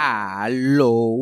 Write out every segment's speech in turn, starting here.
Aló.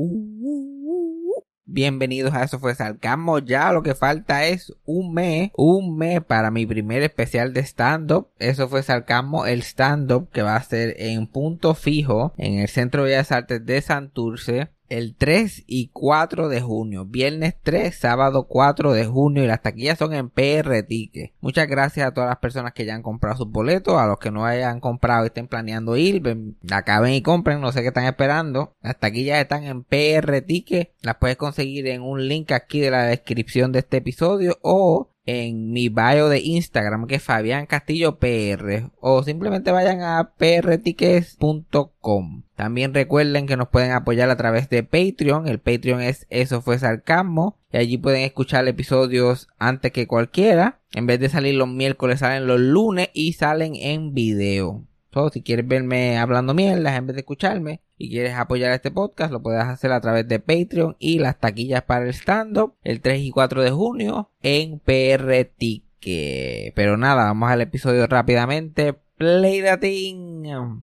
Bienvenidos a Eso fue Sarcasmo. Ya lo que falta es un mes, un mes para mi primer especial de stand-up. Eso fue Sarcasmo, el stand-up que va a ser en punto fijo en el Centro de Bellas Artes de Santurce el 3 y 4 de junio. Viernes 3, sábado 4 de junio y las taquillas son en PR Ticket. Muchas gracias a todas las personas que ya han comprado sus boletos, a los que no hayan comprado y estén planeando ir, ven, acaben y compren, no sé qué están esperando. Las taquillas están en PR Ticket, las puedes conseguir en un link aquí de la descripción de este episodio o en mi bio de Instagram que es Fabián Castillo PR o simplemente vayan a prtickets.com. También recuerden que nos pueden apoyar a través de Patreon. El Patreon es Eso fue Sarcasmo y allí pueden escuchar episodios antes que cualquiera. En vez de salir los miércoles salen los lunes y salen en video. So, si quieres verme hablando mierdas en vez de escucharme y quieres apoyar este podcast, lo puedes hacer a través de Patreon y las taquillas para el stand-up el 3 y 4 de junio en PR. Pero nada, vamos al episodio rápidamente. Play the.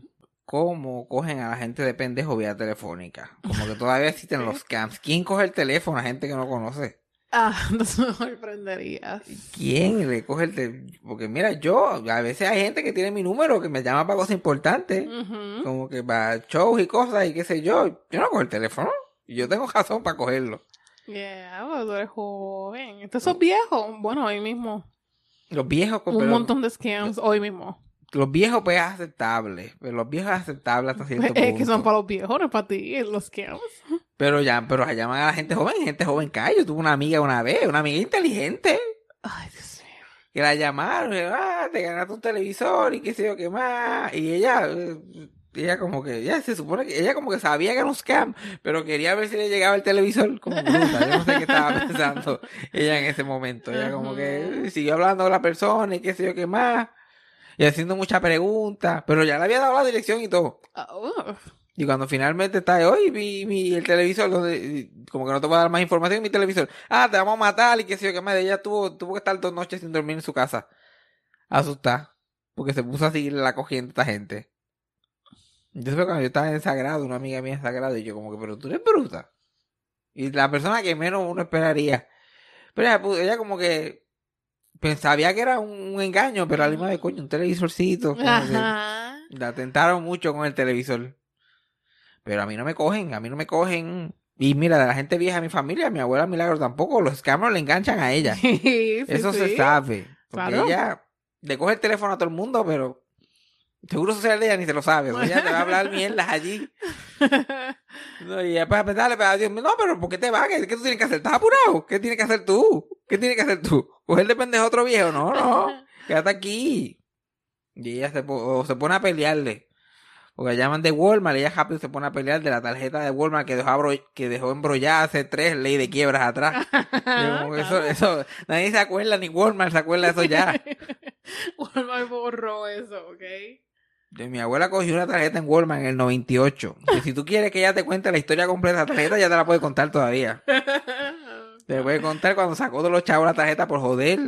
cómo cogen a la gente de pendejo vía telefónica. Como que todavía existen los scams. ¿Quién coge el teléfono a gente que no conoce? Ah, no me sorprenderías. ¿Quién le coge el teléfono? Porque mira, yo, a veces hay gente que tiene mi número que me llama para cosas importantes. Como que para shows y cosas y qué sé yo. Yo no cojo el teléfono. Y yo tengo razón para cogerlo. Yeah, bueno, tú eres joven. Estos son viejos. Bueno, hoy mismo. Los viejos, Un pero- montón de scams hoy mismo. Los viejos pues es aceptable. Pero los viejos es aceptable hasta cierto punto. Es que son para los viejos, no es para ti, los scams. Pero ya, pero llaman a la gente joven, gente joven cae. Yo tuve una amiga una vez, una amiga inteligente, Ay, Dios mío. que la llamaron, ah, te ganaste un televisor y qué sé yo qué más. Y ella, eh, ella como que, ya se supone que, ella como que sabía que era un scam, pero quería ver si le llegaba el televisor como bruta. Yo no sé qué estaba pensando ella en ese momento. Ella como que siguió hablando con la persona y qué sé yo qué más. Y haciendo muchas preguntas, pero ya le había dado la dirección y todo. Ah, ugh. Y cuando finalmente está hoy, mi, mi, el televisor, donde, como que no te voy a dar más información, mi televisor, ah, te vamos a matar y qué sé yo, qué más. Ella tuvo, tuvo que estar dos noches sin dormir en su casa. Asustada. Porque se puso a seguir la corriente a esta gente. Entonces cuando yo estaba en Sagrado, una amiga mía en Sagrado, y yo como que, pero tú eres bruta. Y la persona que menos uno esperaría. Pero ella, ella como que pensaba que era un, un engaño, pero al mismo de coño, un televisorcito. Ajá. la tentaron mucho con el televisor. Pero a mí no me cogen, a mí no me cogen. Y mira, de la gente vieja de mi familia, mi abuela Milagro tampoco, los scammers le enganchan a ella. Sí, sí, Eso sí. se sabe. Porque Claro. ella le coge el teléfono a todo el mundo, pero seguro social de ella ni se lo sabe. O sea, ella te va a hablar mierdas allí. No, y después pensarle, pero Dios mío, no, pero ¿por qué te vas? ¿Qué, qué tú tienes que hacer? ¿Estás apurado? ¿Qué tienes que hacer tú? ¿Qué tienes que hacer tú? ¿Coger de pendejo a otro viejo? No, no. Quédate aquí. Y ella se, po- o se pone a pelearle. Porque llaman de Walmart, ella rápido se pone a pelear de la tarjeta de Walmart que dejó, que dejó embrollada hace tres ley de quiebras atrás. Eso, eso, nadie se acuerda, ni Walmart se acuerda de eso ya. Walmart borró eso, ¿ok? Y Mi abuela cogió una tarjeta en Walmart en el 98. Que si tú quieres que ella te cuente la historia completa de la tarjeta, ya te la puede contar todavía. Te puede contar cuando sacó de los chavos la tarjeta por joder.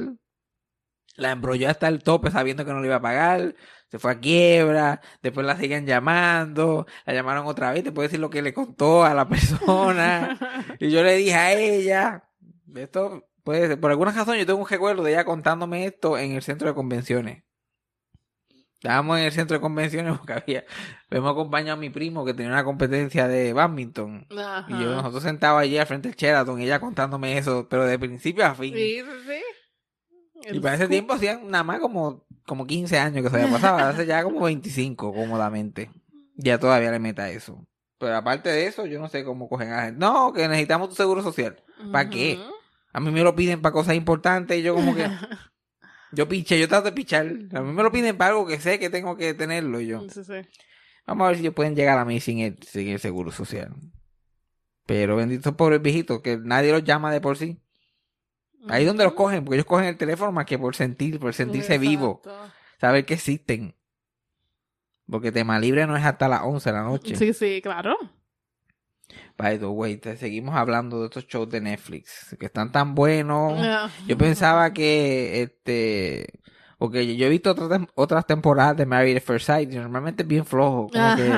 La embrolló hasta el tope sabiendo que no le iba a pagar. Se fue a quiebra. Después la siguen llamando. La llamaron otra vez. Te puede decir lo que le contó a la persona. y yo le dije a ella. Esto puede ser. Por alguna razón yo tengo un recuerdo de ella contándome esto en el centro de convenciones. Estábamos en el centro de convenciones porque había, hemos acompañado a mi primo que tenía una competencia de badminton. Ajá. Y yo, nosotros sentados allí al frente del Sheraton y ella contándome eso, pero de principio a fin. Sí, sí, sí. Y El para ese tiempo hacían nada más como, como 15 años que se había pasado, hace ya como 25 cómodamente. Ya todavía le meta eso. Pero aparte de eso, yo no sé cómo cogen a la gente. No, que necesitamos tu seguro social. ¿Para qué? A mí me lo piden para cosas importantes y yo como que... Yo piché, yo trato de pichar. A mí me lo piden para algo que sé que tengo que tenerlo y yo. Sí, sí. Vamos a ver si ellos pueden llegar a mí sin el, sin el seguro social. Pero benditos pobres viejitos, que nadie los llama de por sí. Ahí es donde los cogen, porque ellos cogen el teléfono más que por sentir, por sentirse vivo, Exacto. saber que existen. Porque tema libre no es hasta las 11 de la noche. Sí, sí, claro. By the way, te seguimos hablando de estos shows de Netflix, que están tan buenos. Ah. Yo pensaba que, este, porque yo he visto otras, otras temporadas de Married at First Sight y normalmente es bien flojo, como que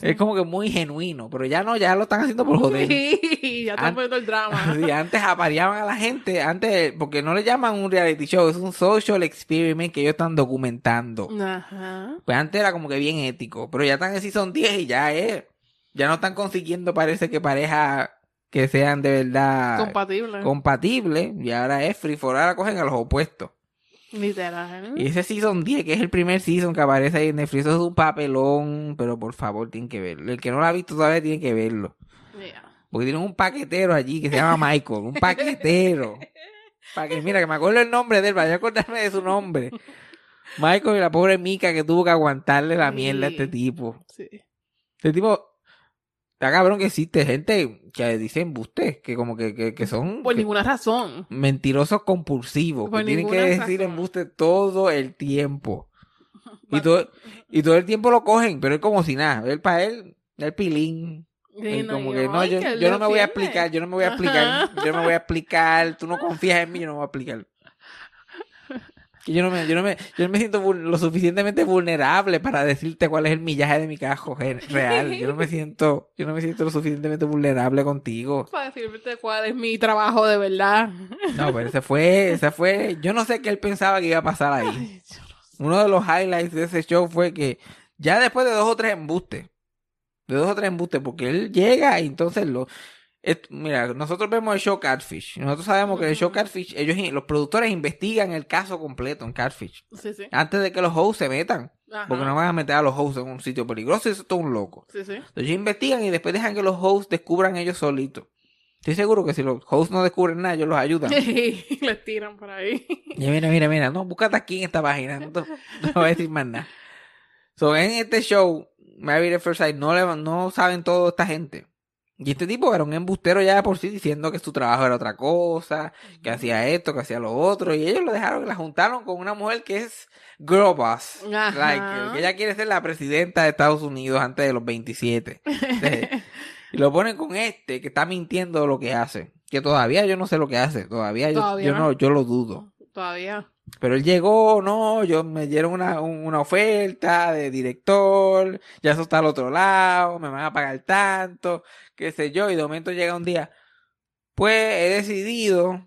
es como que muy genuino, pero ya no, ya lo están haciendo por joder. Sí, ya están poniendo el drama. Sí, antes apareaban a la gente, antes, porque no le llaman un reality show, es un social experiment que ellos están documentando. Ajá. Pues antes era como que bien ético, pero ya están en season 10 y ya es, ya no están consiguiendo parece que parejas que sean de verdad Compatible. compatibles y ahora es free for ahora cogen a los opuestos. Literal. Y ese season 10, que es el primer season que aparece ahí en Netflix, es un papelón, pero por favor tienen que verlo. El que no lo ha visto todavía tiene que verlo. Yeah. Porque tienen un paquetero allí que se llama Michael, un paquetero. Para que, mira, que me acuerdo el nombre de él, para yo acordarme de su nombre. Michael y la pobre Mika que tuvo que aguantarle la mierda a este tipo. Sí. Este tipo, está cabrón que existe gente que dice embuste, que como que, que, que son Por que- ninguna razón. mentirosos compulsivos, Por que tienen que decir razón. embuste todo el tiempo. Y todo, y todo el tiempo lo cogen, pero es como si nada. Él para él, el pilín. No, como y que no, yo, yo no me voy a explicar, yo no me voy a explicar, Ajá. yo no me voy a explicar, tú no confías en mí, yo no me voy a explicar. Que yo no me, yo no me, yo no me siento lo suficientemente vulnerable para decirte cuál es el millaje de mi gen- real. Yo no me siento, yo no me siento lo suficientemente vulnerable contigo. Para decirte cuál es mi trabajo de verdad. No, pero ese fue, ese fue, yo no sé qué él pensaba que iba a pasar ahí. Ay, yo no sé. Uno de los highlights de ese show fue que ya después de dos o tres embustes, de dos o tres embustes, porque él llega y entonces lo... et- mira, nosotros vemos el show Catfish. Nosotros sabemos que el show Catfish, ellos, los productores investigan el caso completo en Catfish. Sí, sí. Antes de que los hosts se metan. Ajá. Porque no van a meter a los hosts en un sitio peligroso y eso es todo un loco. Sí, sí. Entonces ellos investigan y después dejan que los hosts descubran ellos solitos. Estoy seguro que si los hosts no descubren nada, ellos los ayudan. Y les tiran por ahí. Y mira, mira, mira, no, búscate aquí en esta página, no, te- no voy a decir más nada. So, en este show, Married at First Sight, no, le, no saben todo esta gente. Y este tipo era un embustero ya de por sí diciendo que su trabajo era otra cosa, que hacía esto, que hacía lo otro. Y ellos lo dejaron, la juntaron con una mujer que es girl boss. Like, que ella quiere ser la presidenta de Estados Unidos antes de los 27. Entonces, y lo ponen con este que está mintiendo lo que hace. Que todavía yo no sé lo que hace. Todavía, yo- Todavía yo, no. no, yo lo dudo. Todavía. Pero él llegó, no, yo me dieron una, un- una oferta de director, ya eso está al otro lado, me van a pagar tanto, qué sé yo, y de momento llega un día, pues he decidido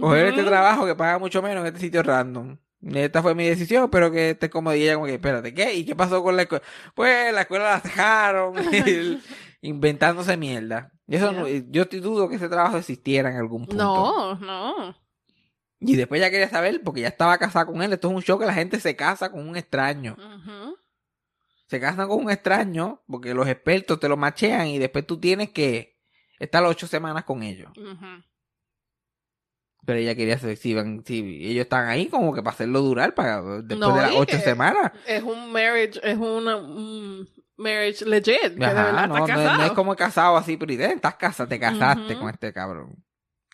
coger este trabajo que paga mucho menos en este sitio random. Esta fue mi decisión, pero que esté como ella como que, espérate, ¿qué? ¿Y qué pasó con la escuela? Pues la escuela la dejaron, inventándose mierda. Y eso no- yo dudo que ese trabajo existiera en algún punto. No, no. Y después ya quería saber, porque ya estaba casada con él. Esto es un show que la gente se casa con un extraño. Se casan con un extraño porque los expertos te lo machean y después tú tienes que estar ocho semanas con ellos. Pero ella quería saber si, iban- si ellos están ahí como que para hacerlo durar para después No, de las ocho semanas. Es un marriage, es una, un marriage legit. Que de Ajá, no, estás no, es- no es como casado así, pero estás casado, te casaste con este cabrón.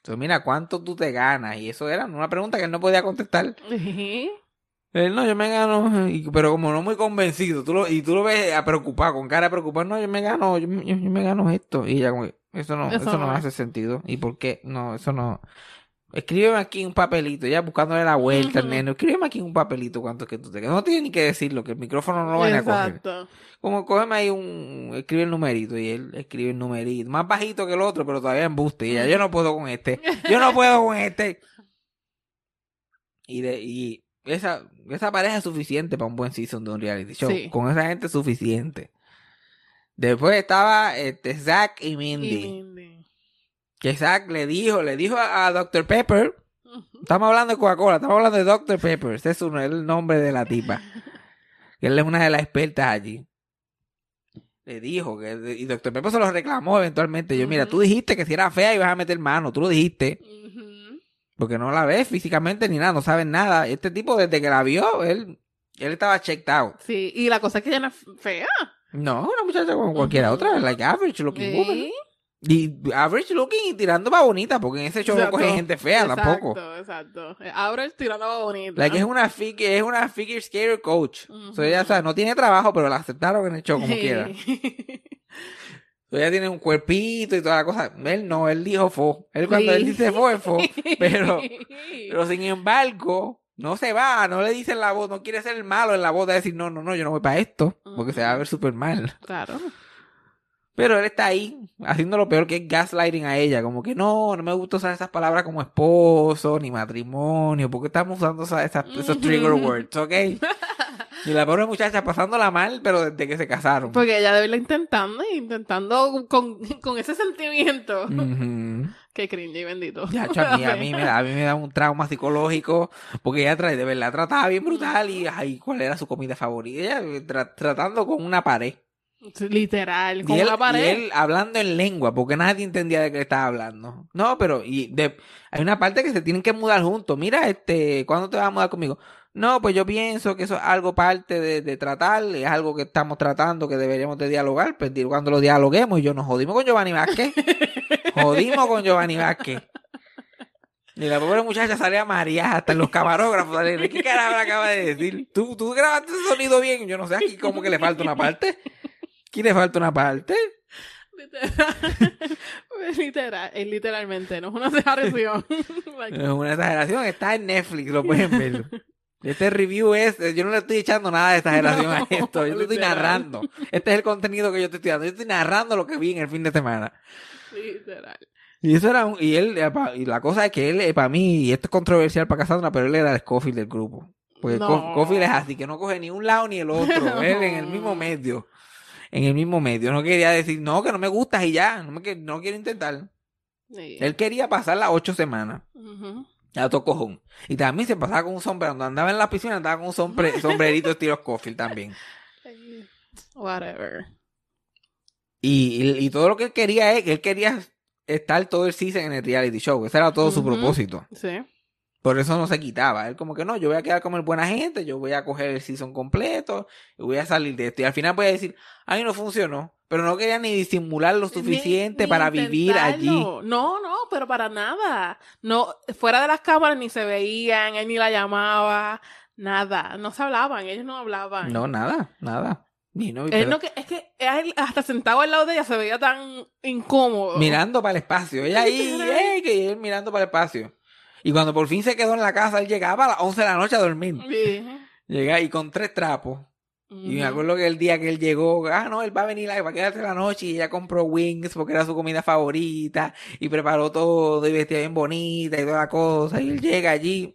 Entonces, mira, ¿cuánto tú te ganas? Y eso era una pregunta que él no podía contestar. Él no, yo me gano, y- pero como no muy convencido, tú lo, y tú lo ves a preocupado, con cara de preocupado, no, yo me gano, yo, me- yo- yo me gano esto. Y ella como, que, eso no, eso, Eso no no hace sentido. ¿Y por qué? No, eso no. Escríbeme aquí un papelito, ya buscándole la vuelta al neno. Escríbeme aquí un papelito cuánto es que tú te quedas. No tienes ni que decirlo, que el micrófono no lo van a coger. Como cógeme ahí un, escribe el numerito y él escribe el numerito. Más bajito que el otro, pero todavía embuste. Y ella, yo no puedo con este. Yo no puedo con este. Y de, y esa, esa pareja es suficiente para un buen season de un reality show. Sí. Con esa gente es suficiente. Después estaba este, Zack y Y Mindy. Que Zack le dijo, le dijo a, a Dr. Pepper. Estamos hablando de Coca-Cola, estamos hablando de Dr. Pepper. Ese es uno- el nombre de la tipa. Que él es una de las expertas allí. Le dijo que. Y Dr. Pepper se lo reclamó eventualmente. Yo, mira, tú dijiste que si era fea ibas a meter mano. Tú lo dijiste. Porque no la ves físicamente ni nada, no sabes nada. Este tipo, desde que la vio, él, él estaba checked out. Sí, y la cosa es que ella no es fea. No, una muchacha como cualquiera Ujú. otra, like average looking woman. Sí. Y average looking y tirando para bonita, porque en ese show no Exacto. coge gente fea tampoco. Exacto, exacto. El tirando a bonita. Like es una figure, es una figure skater coach. Ujú. So ella, o sea, no tiene trabajo, pero la aceptaron en el show como Sí. quiera. So ella tiene un cuerpito y toda la cosa. Él no, él dijo fo. Él cuando Sí. él dice fo, es fo. Pero, pero sin embargo, no se va, no le dicen la voz, no quiere ser el malo en la voz de decir, no, no, no, yo no voy para esto, porque se va a ver súper mal. Claro. Pero él está ahí, haciendo lo peor que es gaslighting a ella, como que no, no me gusta usar esas palabras como esposo, ni matrimonio, porque estamos usando esas, esas- esos trigger words, ¿ok? Y la pobre muchacha pasándola mal, pero desde que se casaron. Porque ella debe irla intentando, intentando con, con ese sentimiento. Qué cringe y bendito. Ya, cho, a, mí, a, mí me da, a mí me da un trauma psicológico porque ella trae, de verdad trataba bien brutal y ay, cuál era su comida favorita. Ella tra- tratando con una pared. Literal, con y, él, una pared. y él hablando en lengua porque nadie entendía de qué estaba hablando. No, pero y de, hay una parte que se tienen que mudar juntos. Mira, este, ¿cuándo te vas a mudar conmigo? No, pues yo pienso que eso es algo parte de, de tratar, es algo que estamos tratando, que deberíamos de dialogar. Pues di- cuando lo dialoguemos, y yo nos jodimos con Giovanni Vázquez. jodimos con Giovanni Vázquez. Y la pobre muchacha sale a María, hasta en los camarógrafos. ¿Qué carajo acaba de decir? ¿Tú, tú grabaste ese sonido bien. Yo no sé, aquí como que le falta una parte. Aquí le falta una parte. Literal. Literal, es literalmente, no es una exageración. Like, Es una exageración, está en Netflix, lo pueden ver. Este review es, yo no le estoy echando nada de exageración a No, esto, yo te estoy narrando. Este es el contenido que yo te estoy dando, yo estoy narrando lo que vi en el fin de semana. literal. Y eso era un, y él, eh, y la cosa es que él, para mí, y esto es controversial para Cassandra, pero él era el Scofield del grupo. Porque No. Co- Scofield es así, que no coge ni un lado ni el otro, él en el mismo medio. En el mismo medio, no quería decir, no, que no me gustas y ya, no, me, no quiero intentar. Sí. Él quería pasar las ocho semanas. Ujú. A todo cojón. Y también se pasaba con un sombrero. Cuando andaba en la piscina andaba con un sombre- sombrerito estilo Scofield también. Whatever. Y, y, y todo lo que él quería es que él quería estar todo el season en el reality show. Ese era todo su propósito. Sí. Por eso no se quitaba. Él como que no, yo voy a quedar como el buena gente, yo voy a coger el season completo y voy a salir de esto. Y al final voy a decir, ay, no funcionó. Pero no quería ni disimular lo suficiente Ni- ni para vivir allí. No, no, pero para nada. No, fuera de las cámaras ni se veían, él ni la llamaba, nada. No se hablaban, ellos no hablaban. No, nada, nada. Ni no, Él no que, es que él hasta sentado al lado de ella se veía tan incómodo. mirando para el espacio. Ella ahí, ey, que él mirando para el espacio. Y cuando por fin se quedó en la casa, él llegaba a las 11 de la noche a dormir. Sí. Llega y con tres trapos. Y me acuerdo que el día que él llegó, ah, no, él va a venir va a quedarse la noche y ella compró wings porque era su comida favorita y preparó todo y vestía bien bonita y toda la cosa. Y él llega allí,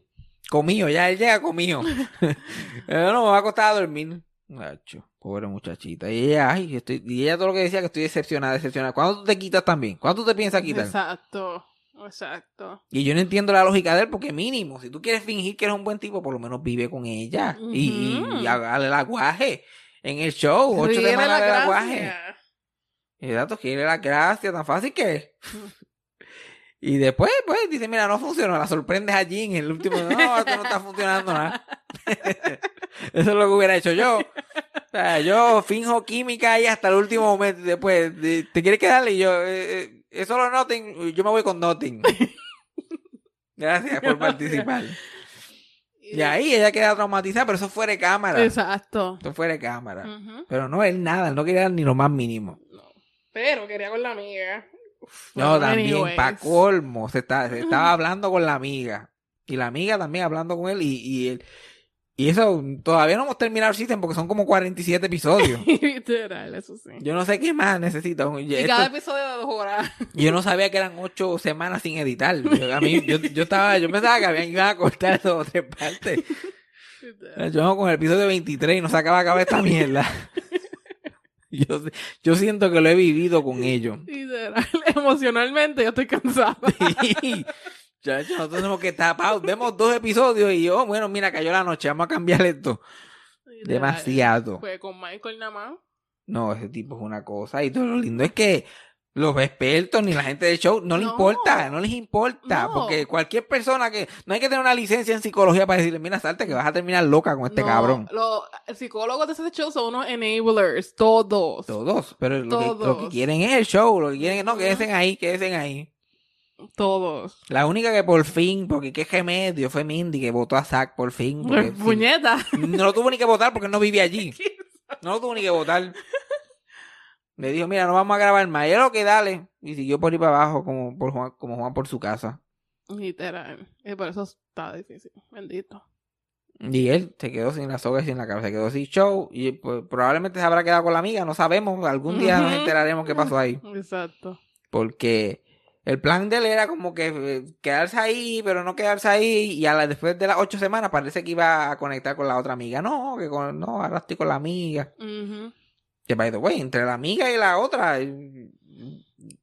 comido, ya él llega comido. No, me va a costar a dormir. Nacho, pobre muchachita. Y ella, ay, estoy, y ella todo lo que decía que estoy decepcionada, decepcionada. ¿Cuándo tú te quitas también? ¿Cuándo tú te piensas quitar? Exacto, exacto. Y yo no entiendo la lógica de él, porque mínimo, si tú quieres fingir que eres un buen tipo, por lo menos vive con ella. Y, y, y hágale el aguaje en el show, ocho Ríele semanas la de aguaje. gracia. Exacto, quiere la gracia, tan fácil que es. Y después, pues, dice, mira, no funcionó, la sorprendes allí en el último, no, esto no está funcionando nada. Eso es lo que hubiera hecho yo. O sea, yo finjo química ahí hasta el último momento y después, de- ¿te quieres quedar? Y yo, eh, eh, es solo nothing, yo me voy con nothing. Gracias por participar. Y ahí ella queda traumatizada, pero eso fuera de cámara. Exacto. Eso fuera de cámara. Pero no, él nada, él no quería ni lo más mínimo. Pero quería con la amiga. Uf, No, también, anyways. pa' colmo, se, está, se estaba hablando con la amiga. Y la amiga también hablando con él. Y, y, él- y eso, todavía no hemos terminado el sistema porque son como 47 episodios. Literal, eso sí. Yo no sé qué más necesito. Y Esto- cada episodio de dos horas. yo no sabía que eran ocho semanas sin editar. Yo- A mí, yo, yo estaba, yo pensaba que habían iban a cortar dos o tres partes. Yo vengo con el episodio 23 y no se acaba de acabar esta mierda. Yo, yo siento que lo he vivido con ellos. Literal, Emocionalmente yo estoy cansada. Sí. Chacho, nosotros tenemos que tapar. Vemos dos episodios y yo, bueno, mira, cayó la noche, vamos a cambiar esto. Demasiado. Pues con Michael nada más. No, ese tipo es una cosa. Y todo lo lindo es que los expertos ni la gente del show no, les No. importa, no les importa. No. Porque cualquier persona que. No hay que tener una licencia en psicología para decirle, mira, salte que vas a terminar loca con este No, cabrón. Los psicólogos de ese show son unos enablers, todos. Todos. Pero lo que, lo que Todos. quieren es el show. Lo que quieren es, no, quédense ahí, quédense ahí. Todos. La única que por fin, porque qué remedio, fue Mindy que votó a Zack por fin. porque Puñeta. no lo tuvo ni que votar porque no vivía allí. No lo tuvo ni que votar. Le dijo, mira, no vamos a grabar más. Y lo que dale. Y siguió por ir para abajo como, por Juan, como Juan por su casa. Literal. Y por eso está difícil. Bendito. Y él se quedó sin la soga y sin la cabeza. Se quedó sin show. Y pues, probablemente se habrá quedado con la amiga. No sabemos. Algún día nos enteraremos qué pasó ahí. Exacto. Porque el plan de él era como que eh, quedarse ahí, pero no quedarse ahí. Y a la, después de las ocho semanas parece que iba a conectar con la otra amiga. No, que con, no, ahora estoy con la amiga. Que by the way, entre la amiga y la otra, eh,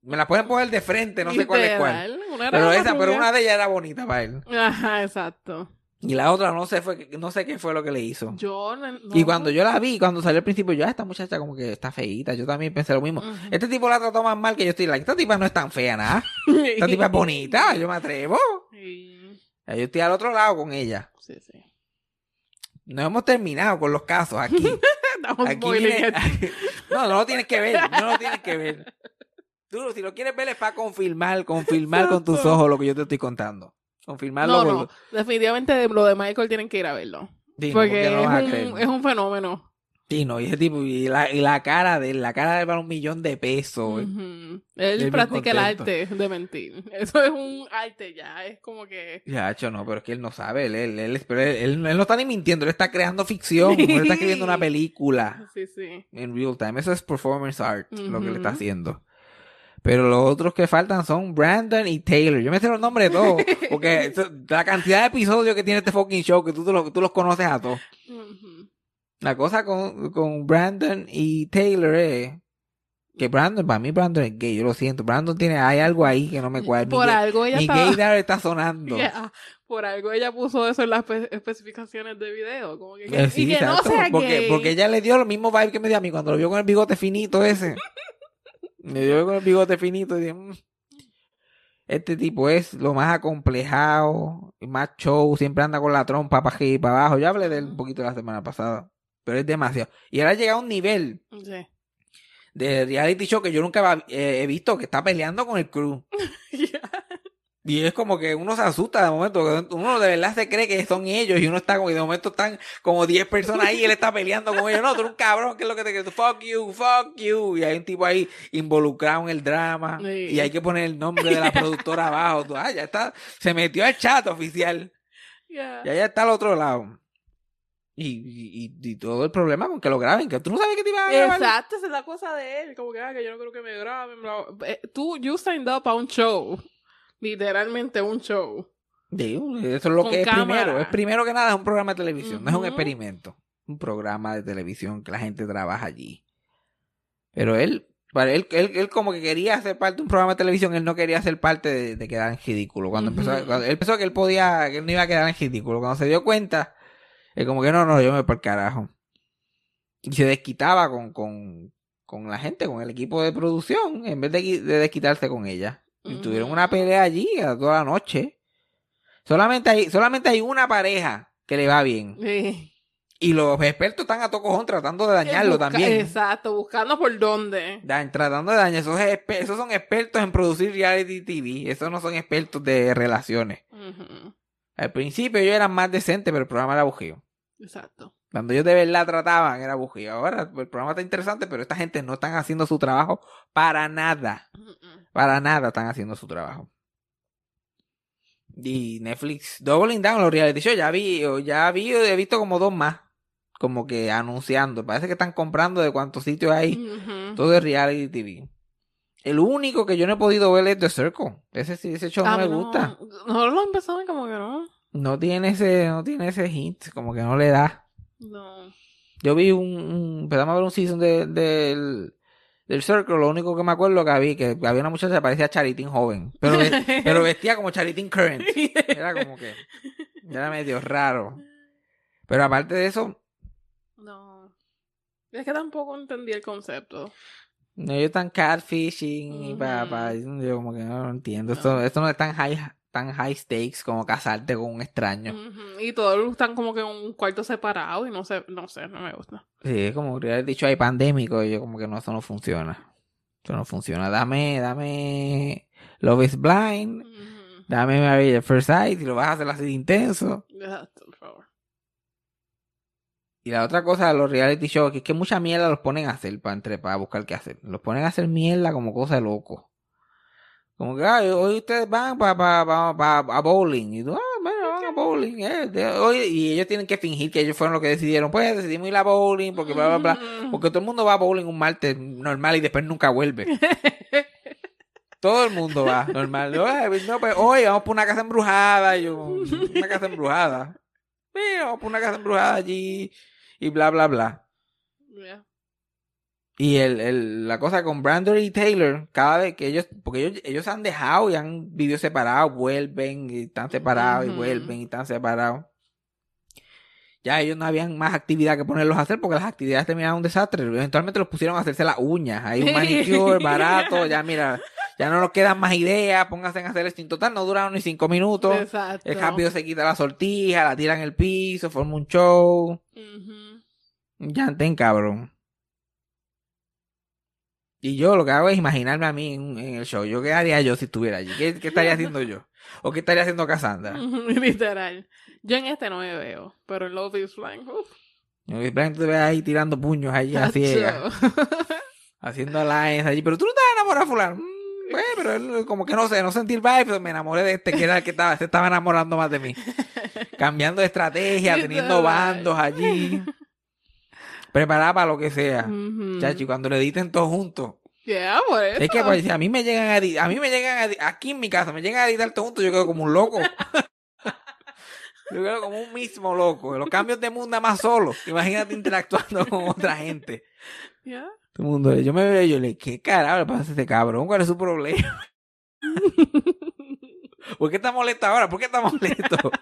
me la pueden poner de frente, no sé cuál es cuál. Pero esa, pero una de ellas era bonita para él. Ajá, exacto. Y la otra no sé fue, no sé qué fue lo que le hizo. Yo no- Y cuando yo la vi, cuando salió al principio, yo, ah, esta muchacha como que está feíta. Yo también pensé lo mismo. Este tipo la trató más mal que yo estoy like, esta tipa no es tan fea, nada. Esta tipa es bonita, yo me atrevo. Sí, Yo estoy al otro lado con ella. sí. sí. No hemos terminado con los casos aquí. Estamos Aquí viene-. No, no lo tienes que ver, no lo tienes que ver. Tú, si lo quieres ver es para confirmar, confirmar con tus ojos lo que yo te estoy contando. Confirmarlo. No, no. Definitivamente lo de Michael tienen que ir a verlo. Sí, no, porque no es, un, es un fenómeno. Sí, no, y ese tipo, y la, y la cara de él, la cara de él vale un millón de pesos. Él practica el arte de mentir. Eso es un arte ya. Es como que. Ya, hecho, no, pero es que él no sabe, él, él, él, pero él, él- él no está ni mintiendo, él está creando ficción, él está escribiendo una película Sí, sí. en real time. Eso es performance art, lo que él está haciendo. Pero los otros que faltan son Brandon y Taylor. Yo me sé los nombres de todos. Porque la cantidad de episodios que tiene este fucking show, que tú, los- tú los conoces a todos. La cosa con, con Brandon y Taylor es que Brandon, para mí Brandon es gay, yo lo siento. Brandon tiene, hay algo ahí que no me cuadra. Mi, Por gay- algo ella mi estaba. gaydar está sonando. Yeah. Por algo ella puso eso en las espe- especificaciones de video. Como que, Eh, sí, y que no exacto, sea porque, gay. porque ella le dio lo mismo vibe que me dio a mí cuando lo vio con el bigote finito ese. me dio con el bigote finito y dije, "Mm, este tipo es lo más acomplejado, más show, siempre anda con la trompa para arriba y para abajo. Yo hablé de él un poquito la semana pasada, pero es demasiado. Y ahora ha llegado a un nivel Sí. de reality show que yo nunca eh, he visto que está peleando con el crew. Yeah. Y es como que uno se asusta de momento, que uno de verdad se cree que son ellos y uno está como que de momento están como 10 personas ahí y él está peleando con ellos. No, tú eres un cabrón, ¿qué es lo que te crees? Fuck you, fuck you. Y hay un tipo ahí involucrado en el drama Sí. y hay que poner el nombre de la productora abajo. Ah, ya está, se metió al chat oficial Yeah. y allá está al otro lado. Y, y, y- y todo el problema con que lo graben, que tú no sabes que te a grabar. Exacto, esa es la cosa de él. Como que, ah, que yo no creo que me graben. Eh, Tú, you signed up a un show. Literalmente un show. Eso es lo Con que es cámara. primero. Es primero que nada, es un programa de televisión, no es un experimento. Un programa de televisión que la gente trabaja allí. Pero él, para él, él, él como que quería ser parte de un programa de televisión, él no quería ser parte de, de quedar en ridículo. Cuando empezó, cuando él pensó que él podía, que él no iba a quedar en ridículo. Cuando se dio cuenta, él como que no, no, yo me voy para el carajo. Y se desquitaba con, con, con la gente, con el equipo de producción, en vez de, de desquitarse con ella. Y tuvieron una pelea allí toda la noche. Solamente hay, solamente hay una pareja que le va bien. Sí. Y los expertos están a tocojón tratando de dañarlo Busca- también. Exacto, buscando por dónde. Da- tratando de dañar. Esos, esos son expertos en producir reality TV. Esos no son expertos de relaciones. Al principio ellos eran más decentes, pero el programa era bujeo. Exacto. Cuando ellos de verdad trataban, era bujeo. Ahora el programa está interesante, pero esta gente no están haciendo su trabajo para nada. Para nada están haciendo su trabajo. Y Netflix, Doubling Down, los reality shows, ya vi, ya vi, he visto como dos más. Como que anunciando. Parece que están comprando de cuántos sitios hay. Ujú. Todo es reality TV. El único que yo no he podido ver es The Circle. Ese sí, ese show no me gusta. No, lo empezó como que no. no tiene ese, no tiene ese hint, como que no le da. No. Yo vi un, un empezamos a ver un season de, del, del Circle, lo único que me acuerdo que había, que había una muchacha que parecía Charitín joven, pero, pero vestía como Charitín Current. Era como que, era medio raro. Pero aparte de eso, No. Es que tampoco entendí el concepto. no, ellos están catfishing y pa, Ujú. pa, yo como que no lo entiendo. Esto, esto no es tan high, tan high stakes como casarte con un extraño. Y todos están como que en un cuarto separado y no sé, no sé, no me gusta. Sí, es como haber dicho hay pandémico y yo como que no, eso no funciona. Eso no funciona. Dame, dame Love is Blind, dame Marriage at First Sight y lo vas a hacer así de intenso. Exacto, por favor. Y la otra cosa de los reality shows que es que mucha mierda los ponen a hacer para, entre, para buscar qué hacer. Los ponen a hacer mierda como cosa de loco. Como que, ay, hoy ustedes van para pa, pa, pa- a bowling. Y tú, ah, bueno, van a bowling. eh, hoy- y ellos tienen que fingir que ellos fueron los que decidieron. Pues decidimos ir a bowling porque bla, bla, bla. Porque todo el mundo va a bowling un martes normal y después nunca vuelve. Todo el mundo va normal. No, eh, no, pues hoy vamos por una casa embrujada. Y yo, una casa embrujada. Sí, vamos por una casa embrujada allí y bla, bla, bla. Yeah. Y el, el, la cosa con Brandon y Taylor, cada vez que ellos, porque ellos, ellos se han dejado y han vivido separados, vuelven y están separados y vuelven y están separados. Ya ellos no habían más actividad que ponerlos a hacer porque las actividades terminaron un desastre. Eventualmente los pusieron a hacerse las uñas. Hay un manicure barato, ya mira, ya no nos quedan más ideas, pónganse a hacer esto. En total no duraron ni cinco minutos. Exacto. El rápido se quita la sortija, la tira en el piso, forma un show. Ujú. Ya ten cabrón. Y yo lo que hago es imaginarme a mí en, el show. ¿Yo qué haría yo si estuviera allí? ¿Qué, qué estaría haciendo yo? ¿O qué estaría haciendo Cassandra? Literal. Yo en este no me veo, pero en Love is Blind, uf, Yo de repente te ves ahí tirando puños allí a ciegas, haciendo alliance allí. Pero tú no estás enamorado, fulano. Mm, pues, pero él como que no sé, no sentí el vibe, pero me enamoré de este que era el que estaba, se estaba enamorando más de mí. Cambiando de estrategia, teniendo bandos allí. Preparada para lo que sea. Ujú. Chachi, cuando lo editen todos juntos. Yeah, por eso. Es que pues, si a mí me llegan a edi- a mí me llegan a aquí en mi casa, me llegan a editar todo junto, yo quedo como un loco. yo quedo como un mismo loco. Los cambios de mundo más solo. Imagínate interactuando con otra gente. Yeah. Todo el mundo, yo me veo y yo le, ¿qué carajo le pasa a este cabrón? ¿Cuál es su problema? ¿Por qué está molesto ahora? ¿Por qué está molesto?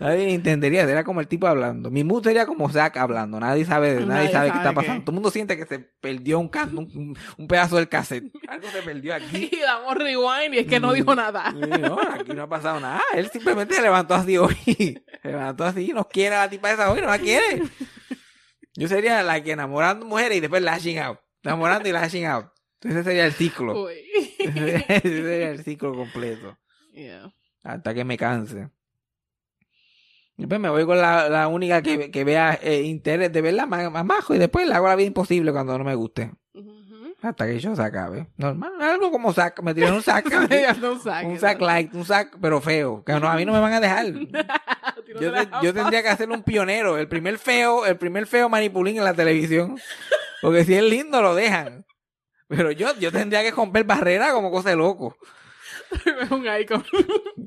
Nadie entendería, sería como el tipo hablando. Mi mood sería como Zack hablando. Nadie sabe, nadie, Nadie sabe qué está qué. pasando. Todo el mundo siente que se perdió un, can- un, un- pedazo del cassette. Algo se perdió aquí. Y damos rewind y es que no dijo nada. No, aquí no ha pasado nada. Él simplemente se levantó así hoy. Se levantó así, no quiere a la tipa esa hoy, no la quiere. Yo sería la que enamorando mujeres y después lashing out. Enamorando y lashing out. Ese sería el ciclo. Uy. Ese sería el ciclo completo. Yeah. Hasta que me canse. Después me voy con la, la única que, que vea eh, interés de verla más, más bajo y después le hago la vida imposible cuando no me guste. Hasta que yo se acabe. Normal, algo como sac, me tiran un sac. No un sac light, un sac pero feo. Que no, a mí no me van a dejar. Yo, te yo tendría que hacer un pionero, el primer feo, el primer feo manipulín en la televisión. Porque si es lindo lo dejan. Pero yo, yo tendría que romper barrera como cosa de loco. Es un icon.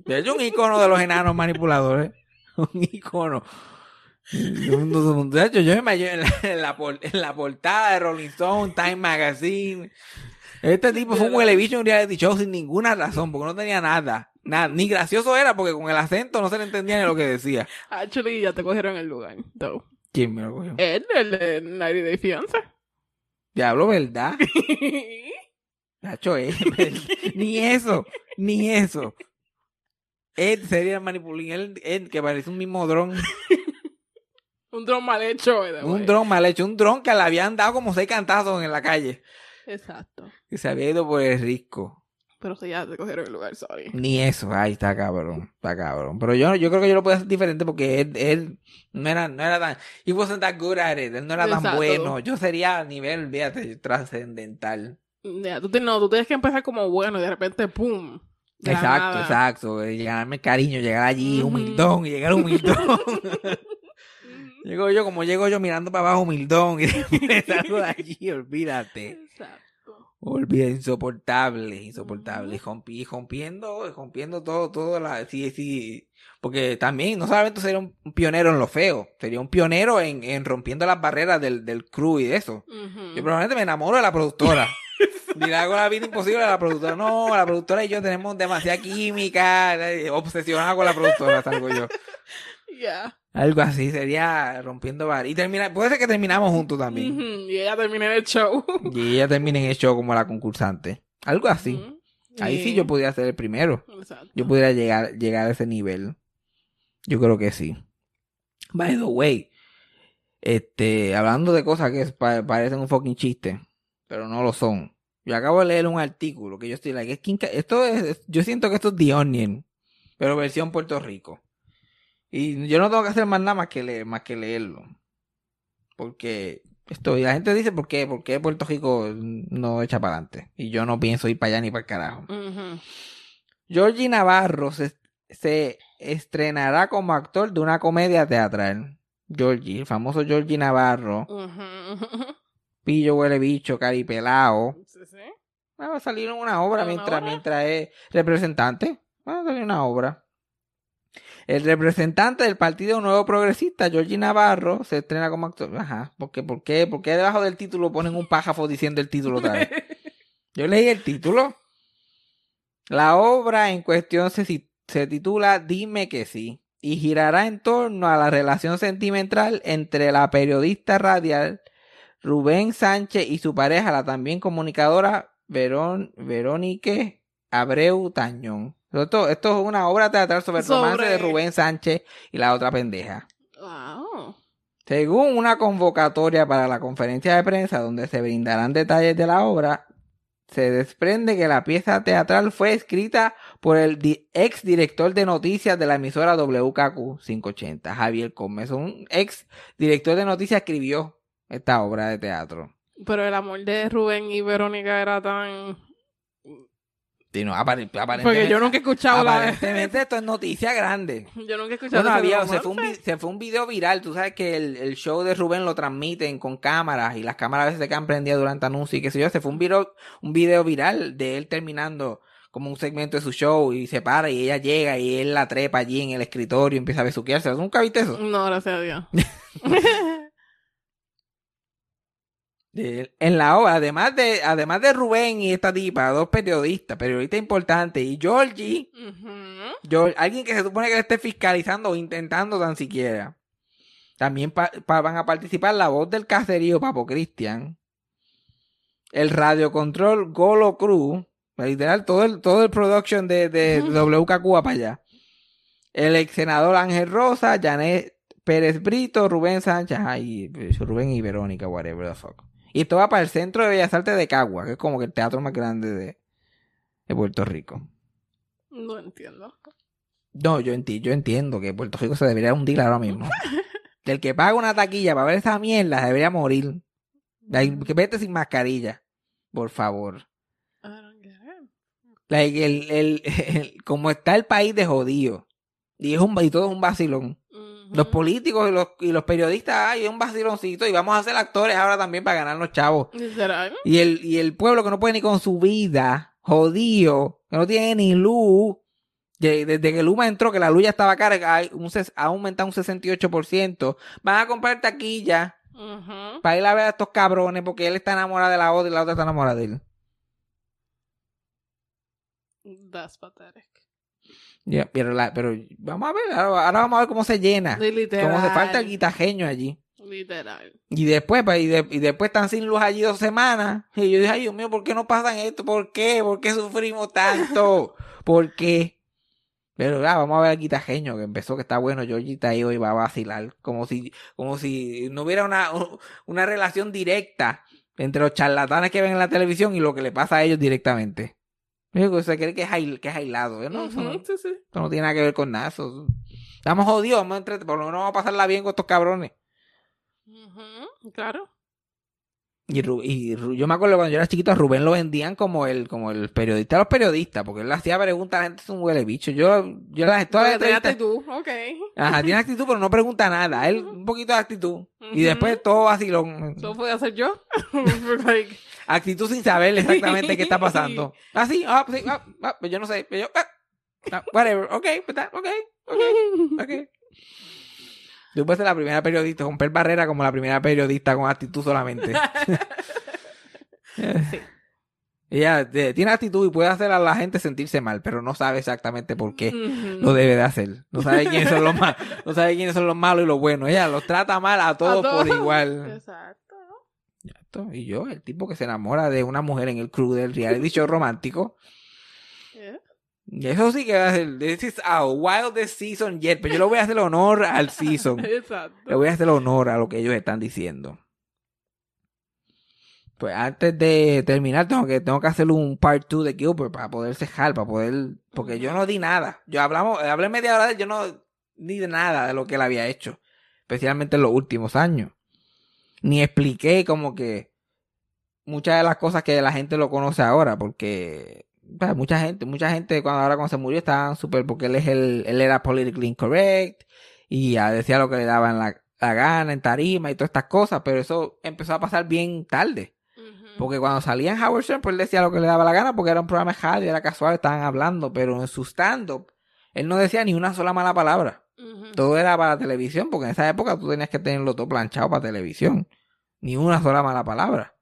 Yo soy un icono de los enanos manipuladores. Un icono. De yo me imagino en la, en la por- en la portada de Rolling Stone, Time Magazine. Este tipo fue un television reality show sin ninguna razón, porque no tenía nada. Nada, ni gracioso era, porque con el acento no se le entendía ni lo que decía. Actually, ya te cogieron el lugar. So. ¿Quién me lo cogió? Él, el de 90 Day Fiancé. Diablo, ¿verdad? Nacho, eh, ni eso, ni eso. Ed sería el manipulín, él, Ed, que parece un mismo dron. un dron mal hecho. Un dron mal hecho, un dron que le habían dado como seis cantazos en la calle. Exacto. Que se había ido por el risco. Pero sí, ya te cogieron el lugar, sorry. Ni eso, ay, está cabrón, está cabrón. Pero yo, yo creo que yo lo puedo hacer diferente porque él, él no era, no era tan, he wasn't that good at it, él no era tan bueno. Yo sería a nivel, fíjate, trascendental. Ya, tú, te- no, tú tienes que empezar como bueno y de repente, ¡pum! Exacto, exacto. Llegarme cariño, llegar allí, humildón, llegar humildón. llego yo, como llego yo mirando para abajo, humildón, y salgo de allí, olvídate. Exacto. Olvida, insoportable, insoportable. Y rompi- y rompiendo, y rompiendo todo, todo la, sí, sí. Porque también, no solamente sería un un pionero en lo feo, sería un pionero en, en rompiendo las barreras del, del crew y de eso. Yo probablemente me enamoro de la productora. Le hago la vida imposible a la productora. No, la productora y yo tenemos demasiada química. eh, Obsesionada con la productora, salgo yo. Ya. Algo así, sería rompiendo bar. Y termina, puede ser que terminamos juntos también. Y ella terminé el show. Y ella termine en el show como la concursante. Algo así. Ahí sí yo podría ser el primero. Exacto. Yo pudiera llegar, llegar a ese nivel. Yo creo que sí. By the way, este, hablando de cosas que pa- parecen un fucking chiste, pero no lo son. Yo acabo de leer un artículo que yo estoy like, es esto es, yo siento que esto es The Onion, pero versión Puerto Rico. Y yo no tengo que hacer más nada más que leer, más que leerlo. Porque esto, y la gente dice, ¿por qué? ¿Por qué Puerto Rico no echa para adelante? Y yo no pienso ir para allá ni para el carajo. Georgie Navarro se, se estrenará como actor de una comedia teatral. Georgie, el famoso Georgie Navarro, pillo huele bicho, caripelao. Sí. Va a salir una obra ¿Una mientras, mientras es representante. Va a salir una obra. El representante del Partido Nuevo Progresista, Georgie Navarro, se estrena como actor. Ajá, ¿por qué? ¿Por qué? ¿Por qué debajo del título ponen un pájaro diciendo el título otra vez? Yo leí el título. La obra en cuestión se, se titula Dime que sí y girará en torno a la relación sentimental entre la periodista radial Rubén Sánchez y su pareja, la también comunicadora Verón, Verónica Abreu Tañón. Esto, esto es una obra teatral sobre el romance de Rubén Sánchez y la otra pendeja. Wow. Según una convocatoria para la conferencia de prensa donde se brindarán detalles de la obra, se desprende que la pieza teatral fue escrita por el di- ex director de noticias de la emisora WKQ 580, Javier Gómez. Un ex director de noticias escribió esta obra de teatro. Pero el amor de Rubén y Verónica era tan... Y no, apare- aparentemente, Porque yo nunca he escuchado la... aparentemente esto es noticia grande. Yo nunca he escuchado Bueno, había, se, fue un, se fue un video viral. Tú sabes que el, el show de Rubén lo transmiten con cámaras y las cámaras a veces se quedan prendidas durante anuncios y qué sé yo. Se fue un video, un video viral de él terminando como un segmento de su show y se para y ella llega y él la trepa allí en el escritorio y empieza a besuquearse. ¿Tú ¿Nunca viste eso? No, gracias a Dios. De- en la obra, además de, además de Rubén y esta tipa, dos periodistas, periodistas importantes y Georgie, alguien que se supone que le esté fiscalizando o intentando tan siquiera. También pa- pa- van a participar la voz del caserío Papo Cristian. El radiocontrol Golo Cruz. Literal, todo el, todo el production de, de WKQ va para allá. El ex senador Ángel Rosa, Janet Pérez Brito, Rubén Sánchez, ay, Rubén y Verónica, whatever the fuck. Y esto va para el Centro de Bellas Artes de Cagua, que es como que el teatro más grande de, de Puerto Rico. No entiendo. No, yo, enti- yo entiendo que Puerto Rico se debería hundir ahora mismo. El que paga una taquilla para ver esa mierda debería morir. Like, que vete sin mascarilla. Por favor. I don't get it. Like, el, el, el- como está el país de jodido. Y, es un, y todo es un vacilón. Los políticos y los, y los periodistas, ay, es un vaciloncito. Y vamos a ser actores ahora también para ganar los chavos. Y el, y el pueblo que no puede ni con su vida, jodido, que no tiene ni luz. que Desde que Luma entró, que la luz ya estaba cara, hay un ha aumentado un 68%. Van a comprar taquilla para ir a ver a estos cabrones porque él está enamorado de la otra y la otra está enamorada de él. That's pathetic. Ya, pero, la, pero vamos a ver, ahora, ahora vamos a ver cómo se llena. Literal. Cómo se falta el guitajeño allí. Literal. Y después, pues, y, de- y después están sin luz allí dos semanas. Y yo dije, ay Dios mío, ¿por qué no pasan esto? ¿Por qué? ¿Por qué sufrimos tanto? ¿Por qué? Pero ya, vamos a ver al guitajeño que empezó, que está bueno, Georgie está ahí hoy va a vacilar. Como si, como si no hubiera una, una relación directa entre los charlatanes que ven en la televisión y lo que le pasa a ellos directamente. Digo, Se cree que es, que es aislado, ¿eh? ¿no? Eso no- Ujú, Sí, sí. esto no tiene nada que ver con nada. Eso- Estamos jodidos, vamos a por lo menos vamos a pasarla bien con estos cabrones. Ujú, Claro. Y, y yo me acuerdo cuando yo era chiquito, a Rubén lo vendían como el, como el periodista los periodistas, porque él le hacía preguntas, la gente es un huele bicho. Yo, yo las todas las entrevistas- actitud. Ok. Ajá, tiene actitud, pero no pregunta nada. Él un poquito de actitud. Y Ujú. después todo vacilón. ¿Eso puede hacer yo? like, Actitud sin saber exactamente qué está pasando. Ah, sí, ah, sí, ah, ah, pues yo no sé. pues yo, ah, ah, whatever, ok, pues está, ok, ok, ok. Tú puedes ser la primera periodista, romper barrera como la primera periodista con actitud solamente. Ella eh, tiene actitud y puede hacer a la gente sentirse mal, pero no sabe exactamente por qué lo debe de hacer. No sabe quiénes son los malos, no sabe quiénes son los malos y los buenos. Ella los trata mal a todos por todos. igual. Exacto. Y yo, el tipo que se enamora de una mujer en el crew del reality show romántico. Yeah. Y eso sí que va a ser. This is a wildest season yet. Pero yo le voy a hacer honor al season. Le voy a hacer honor a lo que ellos están diciendo. Pues antes de terminar, tengo que, tengo que hacer un part 2 de Gilbert para poder cejar, para poder. Porque yo no di nada. Yo hablamos, hablé media hora de él, yo no di de nada de lo que él había hecho. Especialmente en los últimos años. Ni expliqué como que muchas de las cosas que la gente lo conoce ahora, porque pues, mucha gente, mucha gente cuando ahora cuando se murió estaban súper, porque él es el, él era politically incorrect y ah, decía lo que le daban la, la gana en tarima y todas estas cosas, pero eso empezó a pasar bien tarde. Porque cuando salía en Howard Stern, pues él decía lo que le daba la gana porque era un programa de radio, era casual, estaban hablando, pero en su stand-up, él no decía ni una sola mala palabra. Todo era para televisión, porque en esa época tú tenías que tenerlo todo planchado para televisión. Ni una sola mala palabra.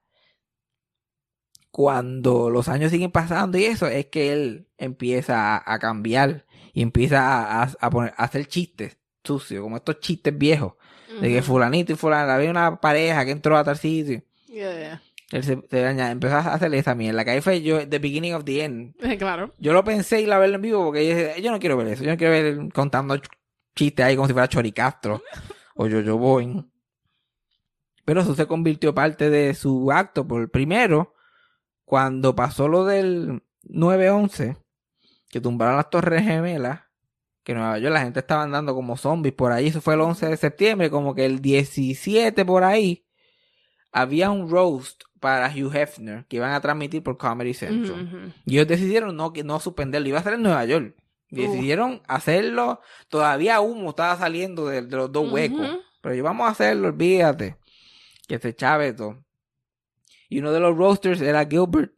Cuando los años siguen pasando y eso, es que él empieza a, a cambiar y empieza a, poner, a hacer chistes sucios, como estos chistes viejos, de que fulanito y fulana, había una pareja que entró a tal sitio. Yeah, yeah. Él empezó a hacer esa mierda, que ahí fue yo, the beginning of the end. Eh, Claro. Yo lo pensé ir a verlo en vivo porque yo, yo no quiero ver eso. Yo no quiero ver contando ch- chistes ahí como si fuera Choricastro o Yo-Yo Boing. Pero eso se convirtió parte de su acto. Por primero, cuando pasó lo del 9-11, que tumbaron las Torres Gemelas, que en Nueva York la gente estaba andando como zombies por ahí. Eso fue el 11 de septiembre, como que el 17 por ahí, había un roast para Hugh Hefner que iban a transmitir por Comedy Central. Y ellos decidieron no, que no suspenderlo. Iba a ser en Nueva York. Y Uh. decidieron hacerlo. Todavía humo estaba saliendo de, de los dos huecos. Pero yo vamos a hacerlo, olvídate. Que se chave todo. Y uno de los roasters era Gilbert.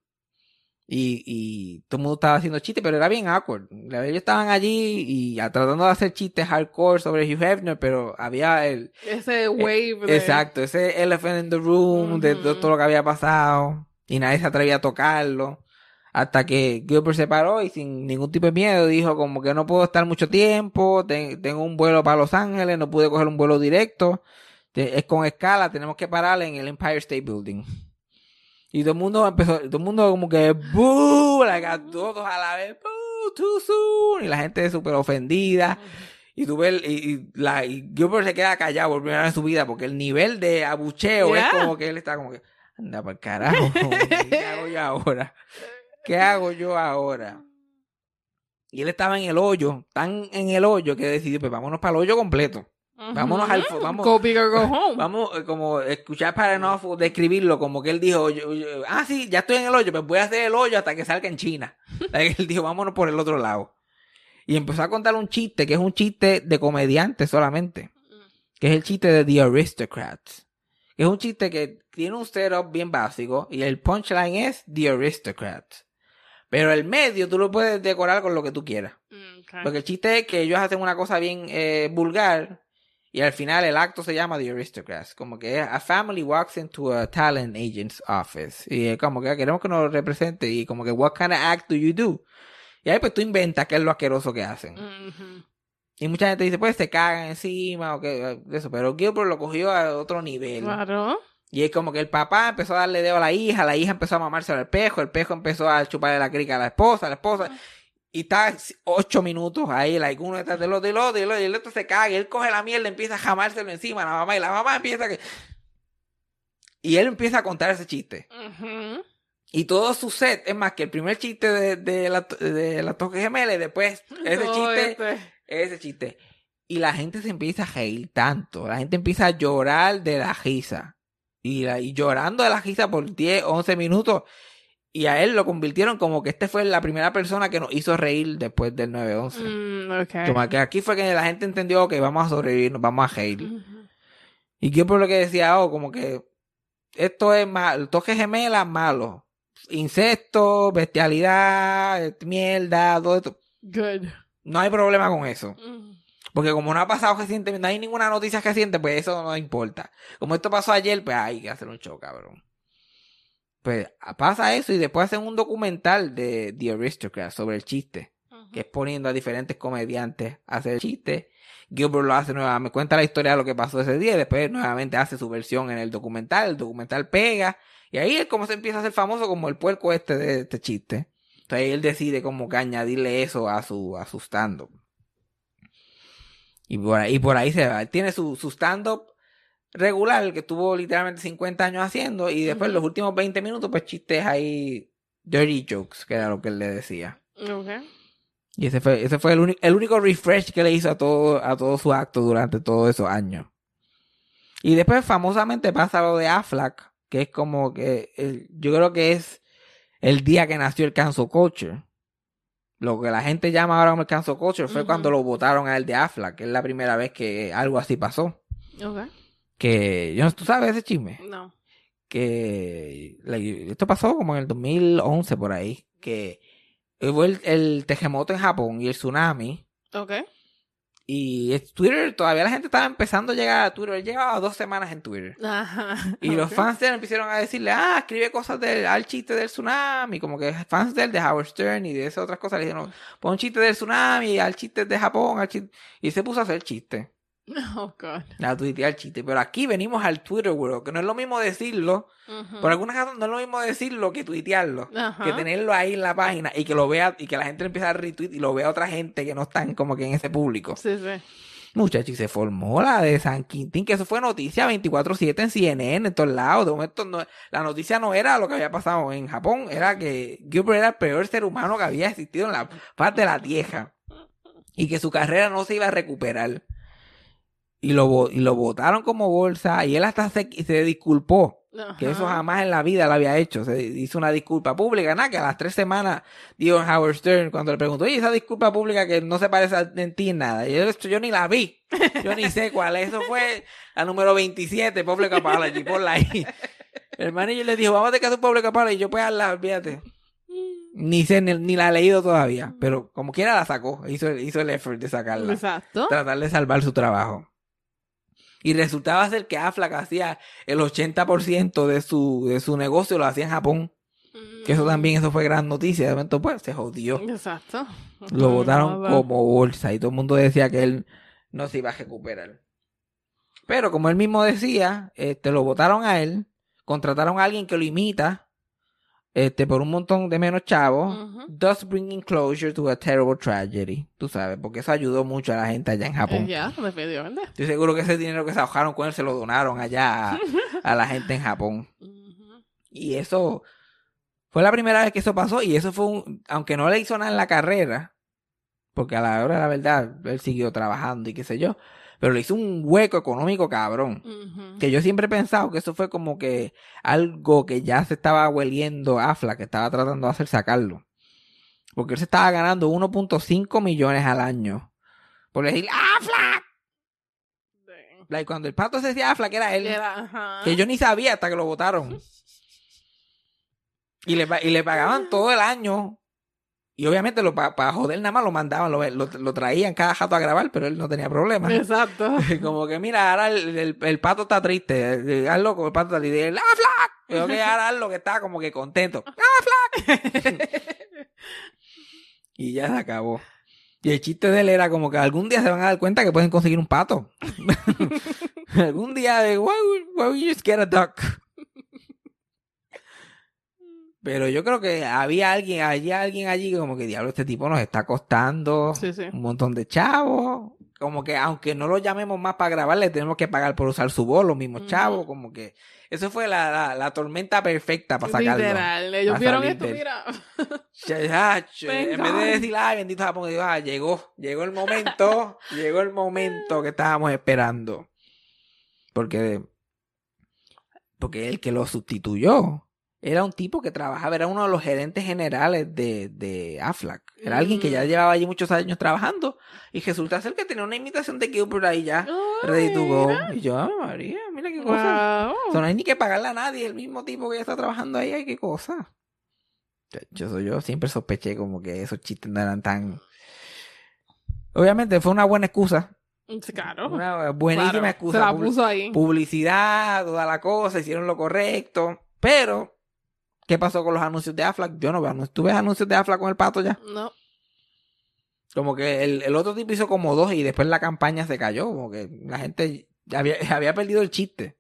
Y, y todo el mundo estaba haciendo chistes, pero era bien awkward. Ellos estaban allí y a- tratando de hacer chistes hardcore sobre Hugh Hefner, pero había el, Ese wave de... Eh, Exacto, ese elephant in the room de, todo lo que había pasado y nadie se atrevía a tocarlo hasta que Gilbert se paró y sin ningún tipo de miedo dijo como que no puedo estar mucho tiempo, ten- tengo un vuelo para Los Ángeles, no pude coger un vuelo directo, es con escala, tenemos que parar en el Empire State Building. Y todo el mundo empezó, todo el mundo como que ¡boo! Like, a todos a la vez, ¡boo! Too soon. Y la gente súper ofendida. Y tú ves, y, y la, y Gilbert se queda callado por primera vez en su vida porque el nivel de abucheo Yeah. es como que él está como que, anda por carajo, ¿qué hago yo ahora? ¿Qué hago yo ahora? Y él estaba en el hoyo, tan en el hoyo que decidió, pues vámonos para el hoyo completo. Vámonos al vamos- Go big or go home. Vamos, eh, como escuchar para no describirlo, como que él dijo, yo- yo- ah, sí, ya estoy en el hoyo, pues voy a hacer el hoyo hasta que salga en China. Él dijo, vámonos por el otro lado. Y empezó a contar un chiste, que es un chiste de comediante solamente. Que es el chiste de The Aristocrats. Que es un chiste que tiene un setup bien básico y el punchline es The Aristocrats. Pero el medio tú lo puedes decorar con lo que tú quieras. Mm, okay. Porque el chiste es que ellos hacen una cosa bien eh, vulgar y al final el acto se llama The Aristocrats. Como que a family walks into a talent agent's office. Y es como que "Ah, queremos que nos represente y como que what kind of act do you do? Y ahí pues tú inventas qué es lo asqueroso que hacen. Y mucha gente dice, pues se cagan encima o que eso. Pero Gilbert lo cogió a otro nivel. Claro. Y es como que el papá empezó a darle dedo a la hija, la hija empezó a mamarse al espejo, el espejo empezó a chuparle la crica a la esposa, la esposa. Y está ocho minutos ahí, like, uno detrás del otro y el otro, y el otro, y el otro se caga, y él coge la mierda, empieza a jamárselo encima a la mamá, y la mamá empieza a que... Y él empieza a contar ese chiste. Y todo su set, es más que el primer chiste de, de la, de la toque gemela, y después ese chiste este- ese chiste. Y la gente se empieza a reír tanto. La gente empieza a llorar de la risa. Y, la- y llorando de la risa por 10, 11 minutos. Y a él lo convirtieron como que este fue la primera persona que nos hizo reír después del 9-11. Mm, okay. Como que aquí fue que la gente entendió que vamos a sobrevivir, nos vamos a reír. Y yo por lo que decía, oh, como que esto es malo, toque gemelas, malo. Insectos, bestialidad, mierda, todo esto. Good. No hay problema con eso. Mm. Porque como no ha pasado recientemente, no hay ninguna noticia reciente, pues eso no importa. Como esto pasó ayer, pues hay que hacer un show, cabrón. Pues pasa eso y después hacen un documental de The Aristocrat sobre el chiste. Que es poniendo a diferentes comediantes a hacer el chiste. Gilbert lo hace nuevamente, cuenta la historia de lo que pasó ese día y después nuevamente hace su versión en el documental. El documental pega. Y ahí es como se empieza a hacer famoso como el puerco este de este chiste. Entonces él decide como que añadirle eso a su, a su stand-up. Y por ahí, y por ahí se va. Él tiene su, su stand-up regular, que tuvo literalmente 50 años haciendo, y después los últimos 20 minutos, pues chistes ahí, dirty jokes, que era lo que él le decía. Ok. Y ese fue, ese fue el, único el único refresh que le hizo a todo, a todo su acto durante todos esos años. Y después famosamente pasa lo de Aflac, que es como que, el- yo creo que es el día que nació el cancel culture. Lo que la gente llama ahora como el cancel culture fue cuando lo votaron a él de Aflac, que es la primera vez que algo así pasó. Ok. Que, yo no, ¿tú sabes ese chisme? No. que esto pasó como en el 2011 por ahí, que hubo el, el terremoto en Japón y el tsunami Ok. y Twitter, todavía la gente estaba empezando a llegar a Twitter, él llevaba dos semanas en Twitter. Ajá. Y los fans de él empezaron a decirle, ah, escribe cosas del, al chiste del tsunami, como que fans de él, de Howard Stern y de esas otras cosas, le dijeron, pon chiste del tsunami, al chiste de Japón, al chiste... y se puso a hacer chiste. Oh, God. A tuitear chiste. Pero aquí venimos al Twitter World, que no es lo mismo decirlo, por alguna razón no es lo mismo decirlo que tuitearlo. Que tenerlo ahí en la página y que lo vea y que la gente empiece a retweet y lo vea otra gente que no están como que en ese público. Sí, sí. Muchachos, y se formó la de San Quintín, que eso fue noticia 24/7 en CNN, en todos lados. De momento, no- la noticia no era lo que había pasado en Japón, era que Gilbert era el peor ser humano que había existido en la parte de la tierra y que su carrera no se iba a recuperar. Y lo, y lo votaron como bolsa y él hasta se, se disculpó que eso jamás en la vida lo había hecho. Se hizo una disculpa pública, nada, que a las tres semanas dio Howard Stern cuando le preguntó, oye, esa disculpa pública que no se parece a en ti en nada. Y yo, esto yo ni la vi. Yo ni sé cuál es. Eso fue la número 27, Public Apology, ponla ahí. El manager le dijo, vamos a hacer Public Apology. Y yo, pues, hazla, olvídate. Ni sé, ni, ni la he leído todavía. Pero como quiera la sacó. Hizo, hizo el effort de sacarla Exacto. tratar de salvar su trabajo. Y resultaba ser que Aflac hacía el 80% de su, de su negocio lo hacía en Japón. Que eso también, eso fue gran noticia. De momento, pues, se jodió. Exacto. Lo votaron como bolsa y todo el mundo decía que él no se iba a recuperar. Pero como él mismo decía, este, lo votaron a él, contrataron a alguien que lo imita, este, por un montón de menos chavos, Ujú. thus bringing closure to a terrible tragedy. Tú sabes, porque eso ayudó mucho a la gente allá en Japón. Eh, Ya, definitivamente. Estoy seguro que ese dinero que se ahorraron con él se lo donaron allá a, a la gente en Japón. Y eso fue la primera vez que eso pasó. Y eso fue un. Aunque no le hizo nada en la carrera, porque a la hora de la verdad él siguió trabajando y qué sé yo. Pero le hizo un hueco económico cabrón. Que yo siempre he pensado que eso fue como que algo que ya se estaba hueliendo Afla, que estaba tratando de hacer sacarlo. Porque él se estaba ganando 1.5 millones al año. Por decir, ¡Afla! Sí. Like, cuando el pato se decía Afla, que era él. Era. Que yo ni sabía hasta que lo votaron. Y le, y le pagaban todo el año. Y obviamente lo para joder nada más lo mandaban, lo, lo, lo traían cada jato a grabar, pero él no tenía problema. Exacto. Como que mira, ahora el, el- el pato está triste. eh, Hazlo como el pato está triste. ¡Ah, Flack! Y yo que ahora hazlo que está como que contento. ¡Ah, Flack! y ya se acabó. Y el chiste de él era como que algún día se van a dar cuenta que pueden conseguir un pato. algún día de, why, why you just get a duck? Pero yo creo que había alguien, había alguien allí que como que diablo, este tipo nos está costando Sí, sí. un montón de chavos. Como que aunque no lo llamemos más para grabar, le tenemos que pagar por usar su voz, los mismos chavos. Como que eso fue la, la, la tormenta perfecta para sacarlo. Literal. Ellos vieron esto, del- mira. En vez de decir, ay, bendito Japón, digo, ah, llegó, llegó el momento, llegó el momento que estábamos esperando. Porque, porque el que lo sustituyó era un tipo que trabajaba, era uno de los gerentes generales de, de Aflac. Era alguien que ya Mm. llevaba allí muchos años trabajando y resulta ser que tenía una imitación de Gilbert ahí ya, ready to go. Y yo, "Ah, María, mira qué cosa. Wow. O sea, no hay ni que pagarle a nadie, el mismo tipo que ya está trabajando ahí, ay, qué cosa. Yo, soy yo siempre sospeché como que esos chistes no eran tan... Obviamente fue una buena excusa, Sí, Claro. una buenísima Claro, excusa. Se la puso ahí. publicidad, toda la cosa, hicieron lo correcto. Pero, ¿qué pasó con los anuncios de Aflac? Yo no veo anuncios. ¿Tú ves anuncios de Aflac con el pato ya? No. Como que el, el otro tipo hizo como dos y después la campaña se cayó. Como que la gente había, había perdido el chiste.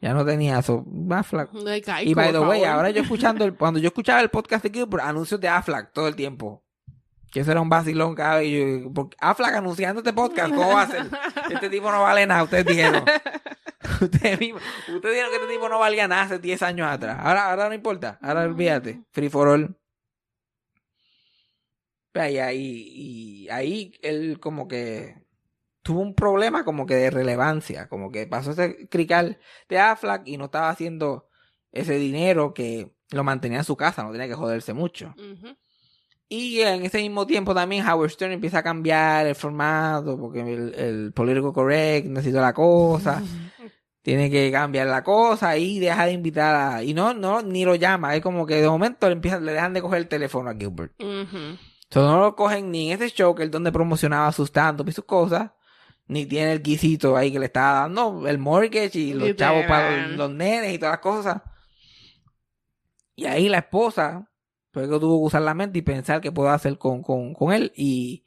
Ya no tenía eso. Aflac. De Geico, Y by the way, favor. ahora yo escuchando, el, cuando yo escuchaba el podcast de Gilbert, anuncios de Aflac todo el tiempo. Que eso era un vacilón cada vez. yo, porque Aflac anunciando este podcast, ¿cómo va a ser? Este tipo no vale nada, ustedes dijeron. Ustedes, mismos, ustedes dijeron que este tipo no valía nada hace 10 años atrás. Ahora, ahora no importa. Ahora olvídate. Free for all. Y ahí, y ahí él como que tuvo un problema como que de relevancia. Como que pasó ese crical de Aflac y no estaba haciendo ese dinero que lo mantenía en su casa. No tenía que joderse mucho. Y en ese mismo tiempo también Howard Stern empieza a cambiar el formato porque el, el political correct necesita la cosa. Tiene que cambiar la cosa y deja de invitar a... Y no, no, ni lo llama. Es como que de momento le, empiezan, le dejan de coger el teléfono a Gilbert. Ujú. So, no lo cogen ni en ese show que es donde promocionaba sus stand y sus cosas. Ni tiene el guisito ahí que le estaba dando el mortgage y los chavos para los, los nenes y todas las cosas. Y ahí la esposa, pues que tuvo que usar la mente y pensar qué puedo hacer con, con, con él. Y,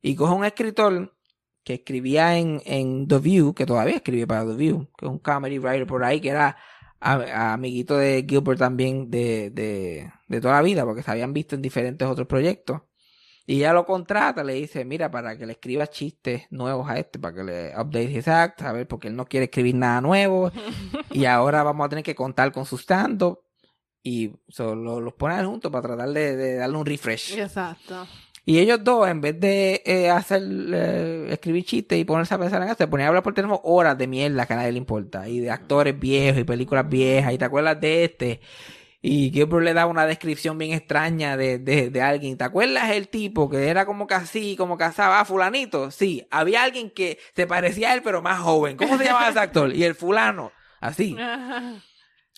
y coge un escritor que escribía en, en The View, que todavía escribe para The View, que es un comedy writer por ahí, que era a- a- amiguito de Gilbert también de, de, de toda la vida, porque se habían visto en diferentes otros proyectos. Y ella lo contrata, le dice, mira, para que le escriba chistes nuevos a este, para que le update his act, a ver, porque él no quiere escribir nada nuevo. y ahora vamos a tener que contar con su stand-up. Y so, lo- los ponen juntos para tratar de, de darle un refresh. Exacto. Y ellos dos, en vez de eh, hacer, eh, escribir chistes y ponerse a pensar en eso, se ponían a hablar por teléfono horas de mierda que a nadie le importa. Y de actores viejos y películas viejas. Y te acuerdas de este. Y Gilbert le daba una descripción bien extraña de, de, de alguien. ¿Te acuerdas el tipo que era como que así, como casaba? Ah, fulanito. Sí, había alguien que se parecía a él, pero más joven. ¿Cómo se llamaba ese actor? Y el fulano. Así.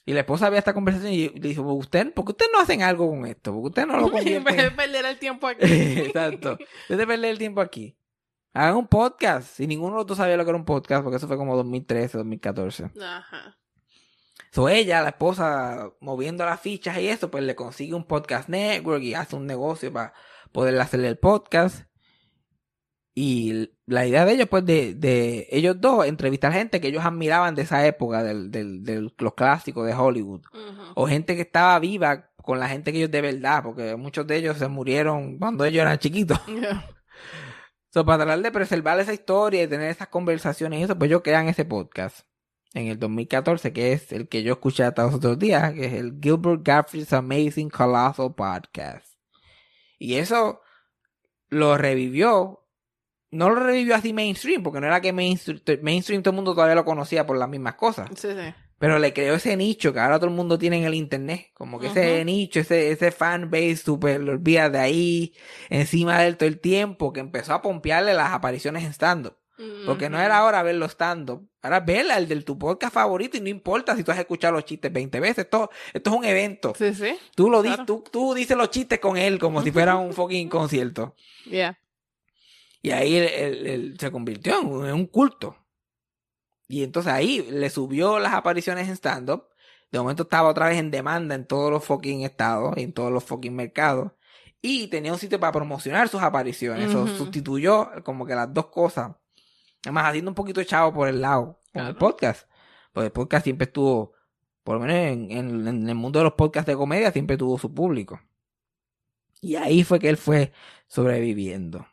Y la esposa había esta conversación y le dijo, ¿usted, ¿por qué ustedes no hacen algo con esto? ¿Por qué ustedes no lo En vez de convierten? perder el tiempo aquí. Exacto. En vez de perder el tiempo aquí. Hagan un podcast. Si ninguno de los dos sabía lo que era un podcast, porque eso fue como 2013, 2014. Ajá. So ella, la esposa, moviendo las fichas y eso, pues le consigue un podcast network y hace un negocio para poder hacerle el podcast. Y la idea de ellos, pues, de, de ellos dos, entrevistar gente que ellos admiraban de esa época, del, del, de los clásicos de Hollywood. O gente que estaba viva con la gente que ellos de verdad, porque muchos de ellos se murieron cuando ellos eran chiquitos. Yeah. So, para tratar de preservar esa historia y tener esas conversaciones y eso, pues ellos crean ese podcast en el 2014, que es el que yo escuché hasta los otros días, que es el Gilbert Gottfried's Amazing Colossal Podcast. Y eso lo revivió. No lo revivió así mainstream, porque no era que mainstream, mainstream todo el mundo todavía lo conocía por las mismas cosas. Sí, sí. Pero le creó ese nicho que ahora todo el mundo tiene en el internet. Como que ese nicho, ese, ese fan base super, lo olvida de ahí, encima de él todo el tiempo, que empezó a pompearle las apariciones en stand-up. Porque no era ahora verlo stand-up, ahora verla, el de tu podcast favorito, y no importa si tú has escuchado los chistes 20 veces, esto, esto es un evento. Sí, sí. Tú lo di- tú, tú dices los chistes con él como si fuera un fucking concierto. Yeah. Y ahí él, él- él se convirtió en un, en un culto. Y entonces ahí le subió las apariciones en stand-up. De momento estaba otra vez en demanda en todos los fucking estados y en todos los fucking mercados. Y tenía un sitio para promocionar sus apariciones. O Ujú. sustituyó como que las dos cosas. Además, haciendo un poquito chavo por el lado con el podcast. Pues el podcast siempre estuvo, por lo menos en, en- en el mundo de los podcasts de comedia, siempre tuvo su público. Y ahí fue que él fue sobreviviendo.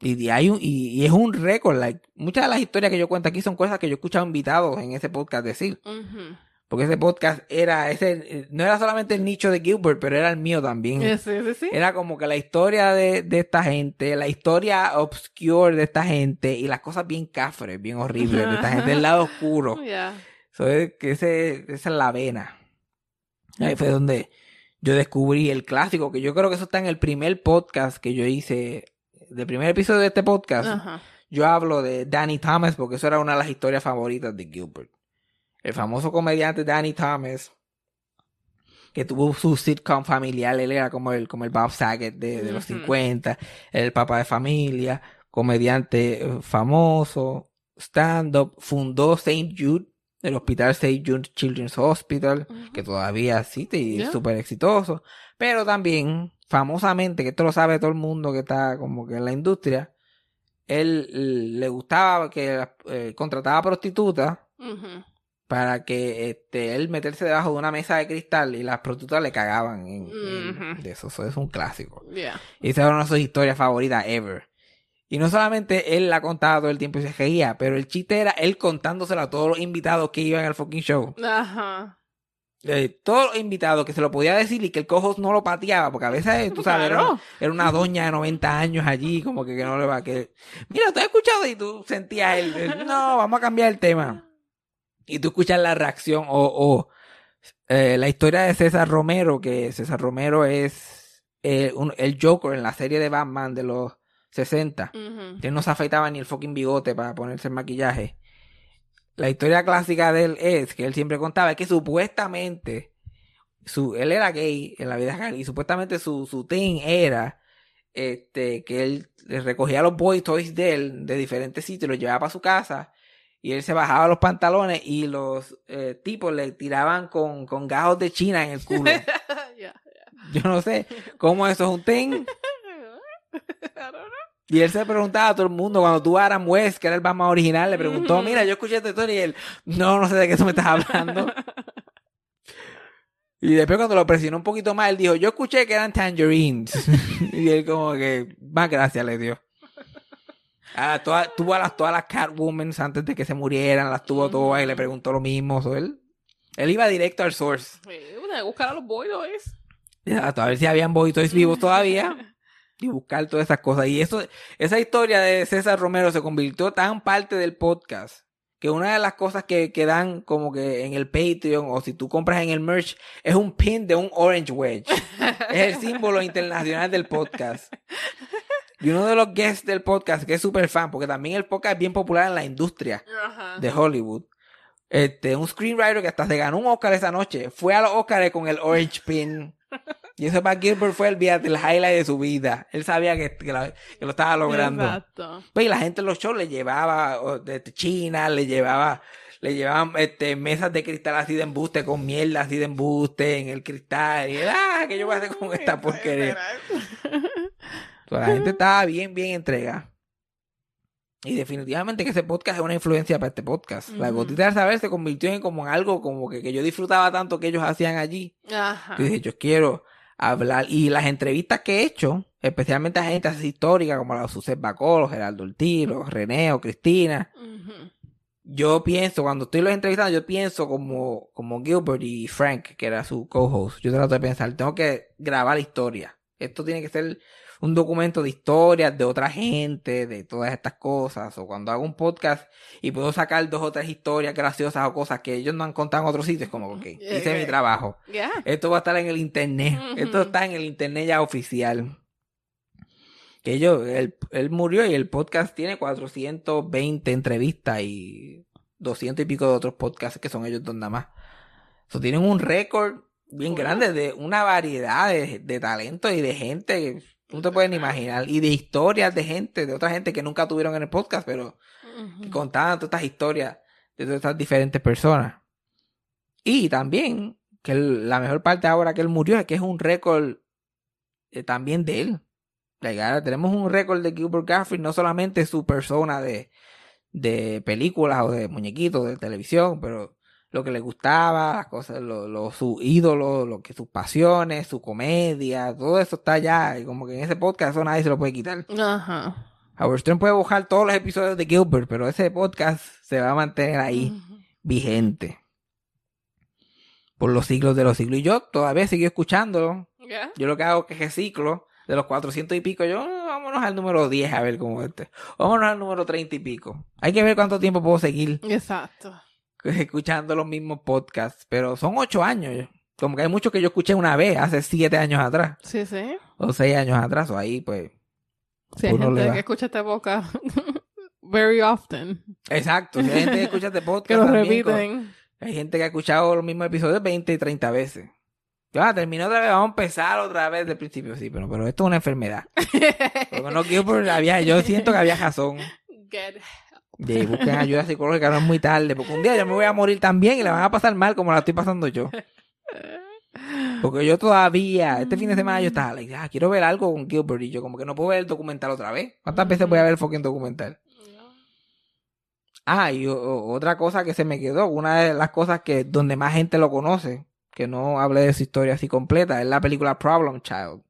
Y, un- y, y es un récord. like, muchas de las historias que yo cuento aquí son cosas que yo he escuchado invitados en ese podcast decir. Ujú. Porque ese podcast era, ese, no era solamente el nicho de Gilbert, pero era el mío también. Eh, Sí, sí, sí. Era como que la historia de, de esta gente, la historia obscure de esta gente y las cosas bien cafres, bien horribles de esta gente, del lado oscuro. Yeah. So, es que ese, esa es la vena. Ahí fue donde yo descubrí el clásico, que yo creo que eso está en el primer podcast que yo hice, del primer episodio de este podcast. Ajá. Yo hablo de Danny Thomas porque eso era una de las historias favoritas de Gilbert. El famoso comediante Danny Thomas, que tuvo su sitcom familiar, él era como el, como el Bob Saget de, de los Ujú. 50, el papá de familia, comediante eh, famoso, stand-up, fundó St. Jude, el hospital St. Jude Children's Hospital, que todavía existe y es súper exitoso, pero también, famosamente, que esto lo sabe todo el mundo que está como que en la industria, él le gustaba que eh, contrataba prostitutas para que este, él meterse debajo de una mesa de cristal y las prostitutas le cagaban en, de eso. Eso es un clásico. Yeah. Y esa era una de sus historias favoritas ever. Y no solamente él la contaba todo el tiempo y se reía, pero el chiste era él contándoselo a todos los invitados que iban al fucking show. Ajá. Eh, todos los invitados que se lo podía decir y que el cojo no lo pateaba, porque a veces, tú sabes, era, Claro. era una doña de 90 años allí, como que, que no le va a que. Mira, tú has escuchado y tú sentías el, el, no, vamos a cambiar el tema. Y tú escuchas la reacción o, o eh, la historia de César Romero, que César Romero es eh, un- el Joker en la serie de Batman de los 60. Ujú. Que él no se afeitaba ni el fucking bigote para ponerse el maquillaje. La historia clásica de él es que él siempre contaba que supuestamente su, él era gay en la vida real y supuestamente su, su thing era este, que él le recogía los boy toys de él de diferentes sitios, los llevaba para su casa y él se bajaba los pantalones y los eh, tipos le tiraban con, con gajos de China en el culo. Yeah. Yo no sé cómo eso es un thing. I don't know. Y él se preguntaba a todo el mundo, cuando tú a Adam West, que era el Batman original, le preguntó, mira, yo escuché esta historia y él, no, no sé de qué tú me estás hablando. y después cuando lo presionó un poquito más, él dijo, yo escuché que eran tangerines. y él como que, más gracias le dio. Ah, toda- tuvo a las, todas las Catwoman antes de que se murieran, las tuvo todas y le preguntó lo mismo. So, él, él iba directo al source. Una de buscar a los boys. Ya, a ver si habían boy toys vivos todavía. y buscar todas esas cosas. Y eso, esa historia de César Romero se convirtió tan parte del podcast que una de las cosas que, que dan como que en el Patreon o si tú compras en el merch es un pin de un Orange Wedge. es el símbolo internacional del podcast. Y uno de los guests del podcast, que es súper fan, porque también el podcast es bien popular en la industria Ajá. de Hollywood. Este, un screenwriter que hasta se ganó un Oscar esa noche. Fue a los Oscars con el Orange Pin. Y eso para Gilbert fue el, highlight de su vida. Él sabía que, que la- que lo estaba logrando. Exacto. Pues, y la gente en los shows le llevaba de China, le llevaba, le llevaban este, mesas de cristal así de embuste con mierda así de embuste en el cristal. Y él, ah, ¿qué yo voy a hacer con esta porquería? Pues, la gente estaba bien, bien entregada. Y definitivamente que ese podcast es una influencia para este podcast. La gotita del saber se convirtió en como en algo como que, que yo disfrutaba tanto que ellos hacían allí. Ajá. Que dije, yo quiero hablar. Y las entrevistas que he hecho, especialmente a gente así histórica como la Suset Bacolo, Geraldo Ortiz, René o Cristina, yo pienso, cuando estoy los entrevistando, yo pienso como, como Gilbert y Frank, que era su co-host. Yo trato de pensar, tengo que grabar historia. Esto tiene que ser un documento de historias de otra gente, de todas estas cosas. O cuando hago un podcast y puedo sacar dos o tres historias graciosas o cosas que ellos no han contado en otros sitios, como, ok, hice mi trabajo. Yeah. Esto va a estar en el internet. Esto está en el internet ya oficial. Que yo, él, él murió y el podcast tiene 420 entrevistas y 200 y pico de otros podcasts que son ellos dos nada más. So, tienen un récord bien grande de una variedad de, de talentos y de gente no te puedes ni imaginar. Y de historias de gente, de otra gente que nunca tuvieron en el podcast, pero que contaban todas estas historias de todas estas diferentes personas. Y también, que la mejor parte ahora que él murió es que es un récord eh, también de él. Like, ahora tenemos un récord de Gilbert Gottfried, no solamente su persona de, de películas o de muñequitos de televisión, pero lo que le gustaba, las cosas, lo, lo- su ídolo, lo que sus pasiones, su comedia, todo eso está allá. Y como que en ese podcast eso nadie se lo puede quitar. Ajá. Howard Stern puede buscar todos los episodios de Gilbert, pero ese podcast se va a mantener ahí vigente por los siglos de los siglos. Y yo todavía sigo escuchándolo. Yeah. Yo lo que hago es que reciclo de los 400 y pico. Yo, "Ah, vámonos al número 10 a ver cómo este. Vámonos al número 30 y pico. Hay que ver cuánto tiempo puedo seguir Exacto. escuchando los mismos podcasts. Pero son ocho años. Como que hay muchos que yo escuché una vez, hace siete años atrás, Sí, sí. o seis años atrás, o ahí pues... Sí, hay gente que escucha esta boca very often. Exacto, si hay gente que escucha este podcast Que lo también, con- repiten. Hay gente que ha escuchado los mismos episodios 20 y 30 veces. Ya, terminó otra vez, vamos a empezar otra vez del principio, sí, pero, pero esto es una enfermedad. Porque no quiero, pero había, yo siento que había razón Get de busquen ayuda psicológica, no es muy tarde, porque un día yo me voy a morir también y la van a pasar mal como la estoy pasando yo. Porque yo todavía, este fin de semana yo estaba, like, ah, quiero ver algo con Gilbert y yo como que no puedo ver el documental otra vez. ¿Cuántas veces voy a ver el fucking documental? Ah, y otra cosa que se me quedó, una de las cosas que donde más gente lo conoce, que no hablé de su historia así completa, es la película Problem Child.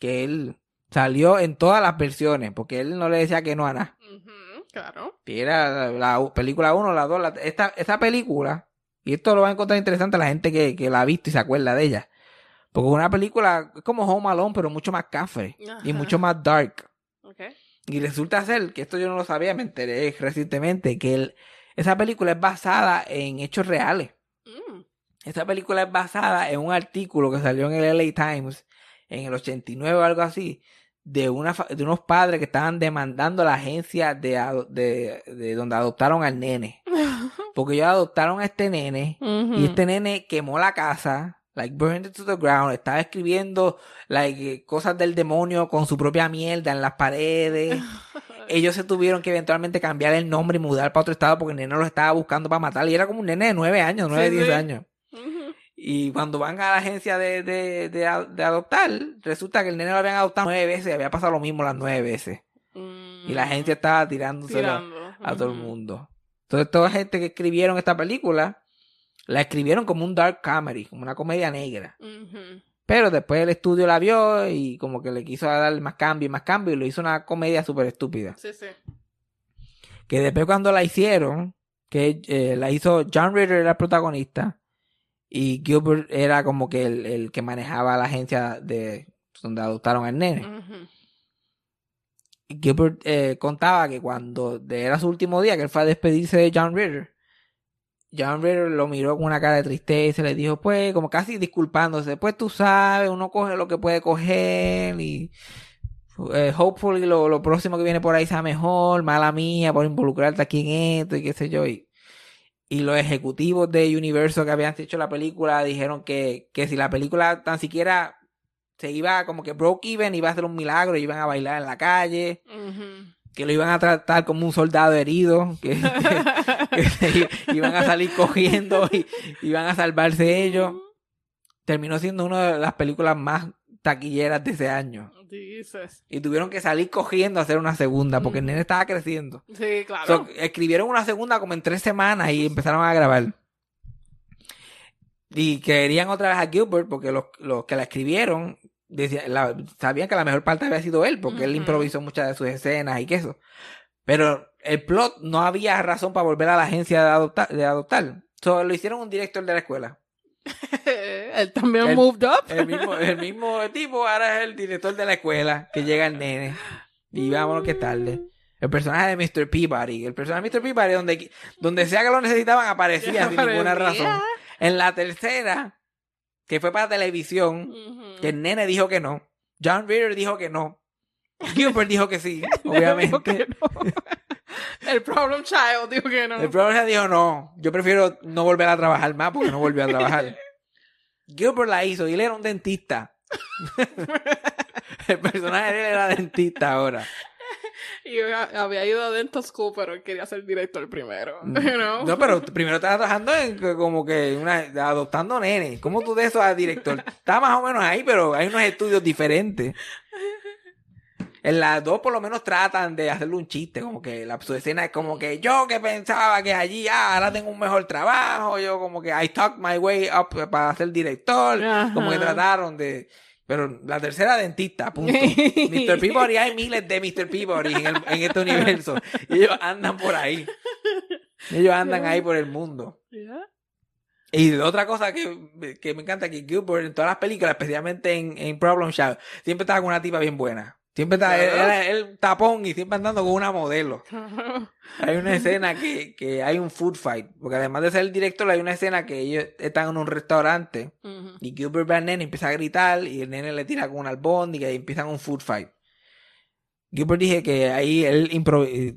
Que él salió en todas las versiones, porque él no le decía que no a nada. Ujú, Claro. Y era la, la película 1, la 2, la, esta, esta película, y esto lo va a encontrar interesante la gente que, que la ha visto y se acuerda de ella. Porque es una película es como Home Alone, pero mucho más cafre y mucho más dark. Okay. Y resulta ser, que esto yo no lo sabía, me enteré recientemente, que el- esa película es basada en hechos reales. Mm. Esta película es basada en un artículo que salió en el LA Times en el 89 o algo así, de, una, de unos padres que estaban demandando a la agencia de, de, de donde adoptaron al nene. Porque ellos adoptaron a este nene y este nene quemó la casa, like burned it to the ground, estaba escribiendo like cosas del demonio con su propia mierda en las paredes. Ellos se tuvieron que eventualmente cambiar el nombre y mudar para otro estado porque el nene los estaba buscando para matar. Y era como un nene de 9 años, 9, Sí, 10 sí. años. Y cuando van a la agencia de, de, de, adoptar, resulta que el nene lo habían adoptado nueve veces y había pasado lo mismo las nueve veces. Y la agencia estaba tirándose Tirando. a todo el mundo. Entonces, toda la gente que escribieron esta película, la escribieron como un dark comedy, como una comedia negra. Pero después el estudio la vio y como que le quiso dar más cambio y más cambio y lo hizo una comedia súper estúpida. Sí, sí. Que después cuando la hicieron, que eh, la hizo John Ritter era el protagonista y Gilbert era como que el, el que manejaba la agencia de donde adoptaron al nene. Y Gilbert eh, contaba que cuando de- era su último día, que él fue a despedirse de John Ritter, John Ritter lo miró con una cara de tristeza y le dijo, pues, como casi disculpándose, pues tú sabes, uno coge lo que puede coger y eh, hopefully lo, lo próximo que viene por ahí sea mejor, mala mía por involucrarte aquí en esto y qué sé yo. Y, y los ejecutivos de Universo que habían hecho la película dijeron que, que si la película tan siquiera se iba como que broke even, iba a ser un milagro, iban a bailar en la calle que lo iban a tratar como un soldado herido, que, que se iban a salir cogiendo y iban a salvarse ellos. Terminó siendo una de las películas más taquilleras de ese año. Y tuvieron que salir cogiendo a hacer una segunda porque el nene estaba creciendo. Sí, claro. So, escribieron una segunda como en tres semanas y empezaron a grabar. Y querían otra vez a Gilbert porque los, los que la escribieron decía- la- sabían que la mejor parte había sido él porque él improvisó muchas de sus escenas y que eso. Pero el plot no había razón para volver a la agencia de adoptar. De adoptar. So, lo hicieron un director de la escuela. Él también El- moved up. El mismo, el mismo tipo ahora es el director de la escuela que llega el nene. Y vámonos que es tarde. El personaje de Mr. Peabody. El personaje de Mr. Peabody, donde, donde sea que lo necesitaban, aparecía sin ninguna razón. En la tercera, que fue para televisión, que el nene dijo que no. John Ritter dijo que no. Gilbert dijo que sí, Dijo obviamente. que no. El problem child dijo que no. El profesor dijo no. Yo prefiero no volver a trabajar más porque no volvió a trabajar. Gilbert la hizo y él era un dentista. el personaje de él era dentista ahora. Y yo había ido a Dental School, pero él quería ser director primero. You know? Mm. No, pero primero estaba trabajando en como que una, adoptando nenes. ¿Cómo tú de eso a director? Está más o menos ahí, pero hay unos estudios diferentes. En las dos por lo menos tratan de hacerle un chiste, como que la su escena es como que yo que pensaba que allí ah, ahora tengo un mejor trabajo, yo como que I talked my way up para ser director, Ajá. como que trataron de pero la tercera dentista, punto. Mr. Peabody, hay miles de Mr. Peabody en, el- en este universo. Y ellos andan por ahí. Ellos andan ahí por el mundo. Y otra cosa que, que me encanta que Gilbert en todas las películas, especialmente en, en Problem Child, siempre estaba con una tipa bien buena. Siempre está Claro. él, él tapón y siempre andando con una modelo. Hay una escena que, que hay un food fight. Porque además de ser el director, hay una escena que ellos están en un restaurante y Gilbert ve al nene y empieza a gritar y el nene le tira con una albóndiga y empiezan un food fight. Gilbert dije que ahí él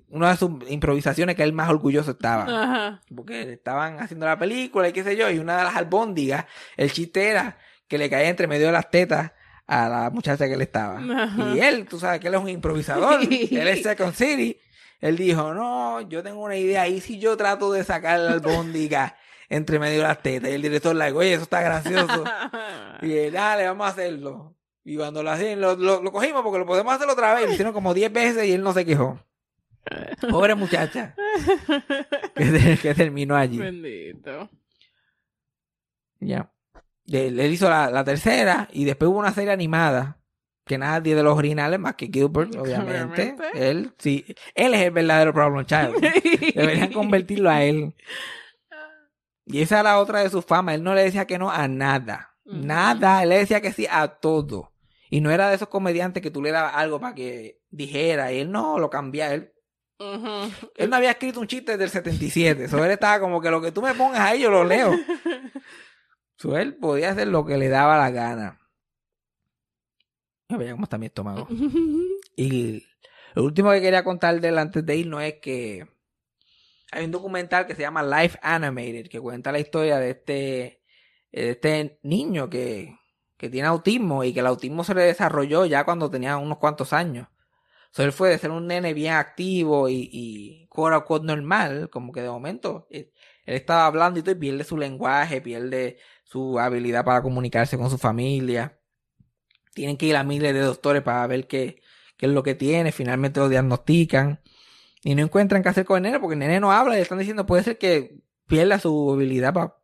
una de sus improvisaciones que él más orgulloso estaba. Ajá. Porque estaban haciendo la película y qué sé yo, y una de las albóndigas, el chiste era que le caía entre medio de las tetas a la muchacha que le estaba. Ajá. Y él, tú sabes que él es un improvisador, él es Second City. Él dijo, no, yo tengo una idea, y si yo trato de sacar la albóndiga entre medio de las tetas, y el director le dijo, oye, eso está gracioso. y él, dale, vamos a hacerlo. Y cuando lo hacían, lo, lo, lo cogimos porque lo podemos hacer otra vez. Lo hicieron como 10 veces y él no se quejó. Pobre muchacha. que, que terminó allí. Bendito. Ya. Él, hizo la, la tercera y después hubo una serie animada que nadie de los originales más que Gilbert, obviamente. Obviamente. Él sí, él es el verdadero problem child. Deberían convertirlo a él. Y esa era otra de sus famas. Él no le decía que no a nada. Nada. Él le decía que sí a todo. Y no era de esos comediantes que tú le dabas algo para que dijera. Y él no lo cambiaba. Él, él no había escrito un chiste del 77. So, él estaba como que lo que tú me pongas ahí, yo lo leo. So, él podía hacer lo que le daba la gana. Ya veía cómo está mi estómago. Y lo último que quería contar de él antes de irnos es que hay un documental que se llama Life Animated, que cuenta la historia de este, de este niño que, que tiene autismo y que el autismo se le desarrolló ya cuando tenía unos cuantos años. So, él fue de ser un nene bien activo y, y quote normal, como que de momento eh, él estaba hablando y todo y pierde su lenguaje, pierde su habilidad para comunicarse con su familia. Tienen que ir a miles de doctores para ver qué, qué es lo que tiene, finalmente lo diagnostican y no encuentran qué hacer con el nene porque el nene no habla y le están diciendo puede ser que pierda su habilidad para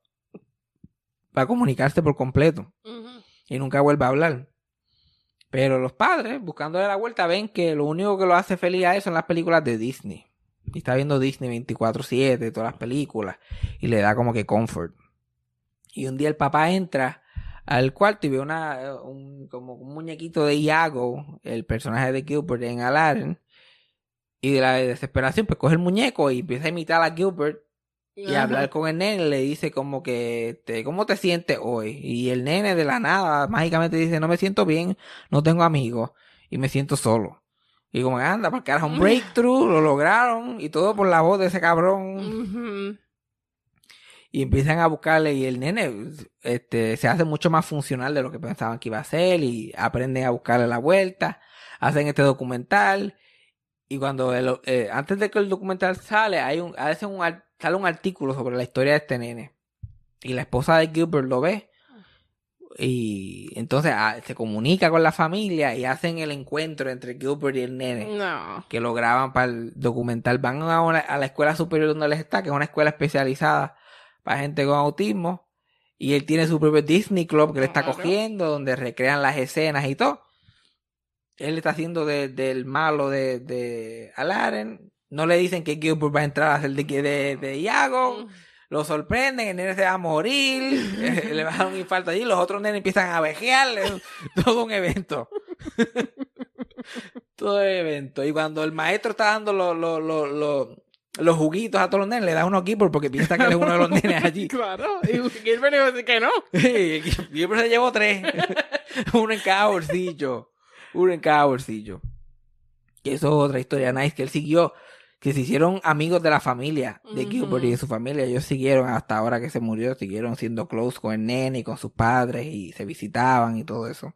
para comunicarse por completo y nunca vuelva a hablar. Pero los padres, buscándole la vuelta, ven que lo único que lo hace feliz a él son las películas de Disney. Y está viendo Disney 24-7, todas las películas, y le da como que comfort. Y un día el papá entra al cuarto y ve una, un, como un muñequito de Iago, el personaje de Gilbert en Aladdin. Y de la desesperación, pues coge el muñeco y empieza a imitar a Gilbert y Ajá. hablar con el nene le dice como que te, ¿cómo te sientes hoy? Y el nene de la nada mágicamente dice no me siento bien, no tengo amigos y me siento solo. Y como anda, porque era un breakthrough, lo lograron y todo por la voz de ese cabrón. Y empiezan a buscarle y el nene este, se hace mucho más funcional de lo que pensaban que iba a ser y aprenden a buscarle la vuelta, hacen este documental y cuando el- eh, antes de que el documental sale hay un, hacen un sale un artículo sobre la historia de este nene y la esposa de Gilbert lo ve y entonces ah, se comunica con la familia y hacen el encuentro entre Gilbert y el nene No. que lo graban para el documental. Van a, una- a la escuela superior donde él está, que es una escuela especializada para gente con autismo. Y él tiene su propio Disney Club que le está cogiendo, donde recrean las escenas y todo. Él está haciendo de- del malo de, de Aladdin. No le dicen que Gilbert va a entrar a hacer de, de, de Iago. Lo sorprenden, el nene se va a morir. le va a dar un infarto allí. Los otros nenes empiezan a vejearle. Todo un evento. todo el evento. Y cuando el maestro está dando los, los, los, los, los juguitos a todos los nenes, le da uno a Gilbert porque piensa que él es uno de los nenes allí. Claro. Y Gilbert decir que no. Gilbert se llevó tres. uno en cada bolsillo. Uno en cada bolsillo. Y eso es otra historia nice que él siguió. Que se hicieron amigos de la familia de. Gilbert y de su familia. Ellos siguieron hasta ahora que se murió. Siguieron siendo close con el nene y con sus padres. Y se visitaban y todo eso.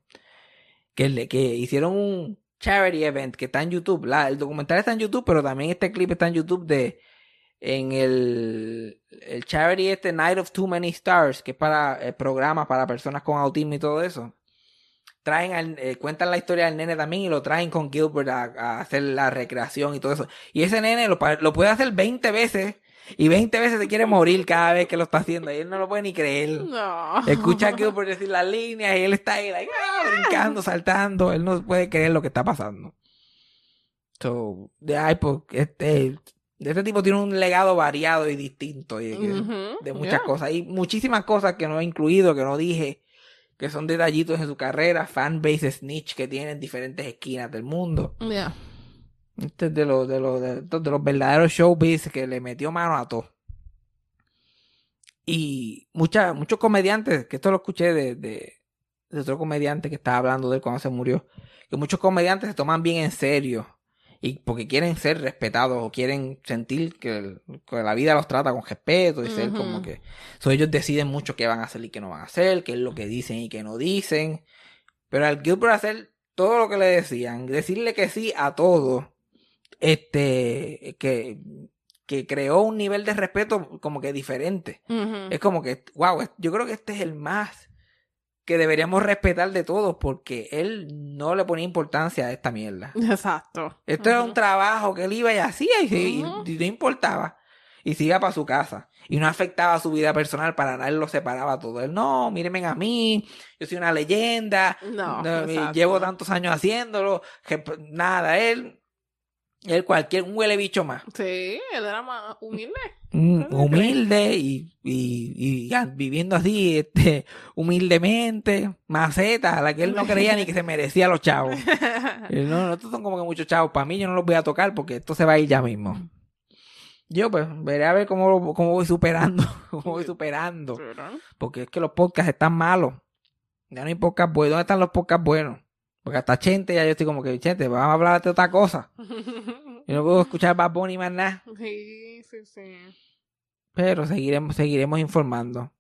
Que, le, que hicieron un charity event que está en YouTube. El documental está en YouTube, pero también este clip está en YouTube de en el, el charity este Night of Too Many Stars, que es para eh, programas para personas con autismo y todo eso. Traen eh, cuentan la historia del nene también y lo traen con Gilbert a, hacer la recreación y todo eso. Y ese nene lo puede hacer 20 veces y 20 veces se quiere morir cada vez que lo está haciendo y él no lo puede ni creer. No. Escucha a Gilbert decir las líneas y él está ahí like, ah, brincando, saltando. Él no puede creer lo que está pasando. So, de ahí, pues, este, este tipo tiene un legado variado y distinto y- de muchas Yeah. cosas. Y muchísimas cosas que no he incluido, que no dije, que son detallitos en su carrera, fanbase snitch que tiene en diferentes esquinas del mundo. Ya. Este es de los, de los, de, de los verdaderos showbiz que le metió mano a todo. Y mucha, muchos comediantes, que esto lo escuché de, de, de otro comediante que estaba hablando de él cuando se murió, que muchos comediantes se toman bien en serio y porque quieren ser respetados o quieren sentir que, el- que la vida los trata con respeto y ser como que so, ellos deciden mucho qué van a hacer y qué no van a hacer, qué es lo que dicen y qué no dicen. Pero al Gilbert hacer todo lo que le decían, decirle que sí a todo, este, que, que creó un nivel de respeto como que diferente. Es como que, wow, yo creo que este es el más que deberíamos respetar de todos porque él no le ponía importancia a esta mierda. Exacto. Esto era un trabajo que él iba y hacía y, no importaba. Y se iba para su casa. Y no afectaba su vida personal para nada. Él lo separaba todo. Él, no, mírenme a mí. Yo soy una leyenda. No, no, llevo tantos años que, pues, nada, él. Él cualquier, un huele bicho más. Sí, él era más humilde. Mm, ¿Qué te humilde y, y, y ya, viviendo así, este, humildemente, maceta, a la que él no creía ni que se merecía los chavos. No, no, estos son como que muchos chavos. Para mí yo no los voy a tocar porque esto se va a ir ya mismo. Yo pues veré a ver cómo, cómo voy superando, cómo voy superando. Porque es que los podcasts están malos. Ya no hay podcast buenos. ¿Dónde están los podcasts buenos? Porque hasta Chente ya yo estoy como que, Chente, vamos a hablar de otra cosa. Yo no puedo escuchar Bad Bunny más nada. sí, sí, sí. Pero seguiremos, seguiremos informando.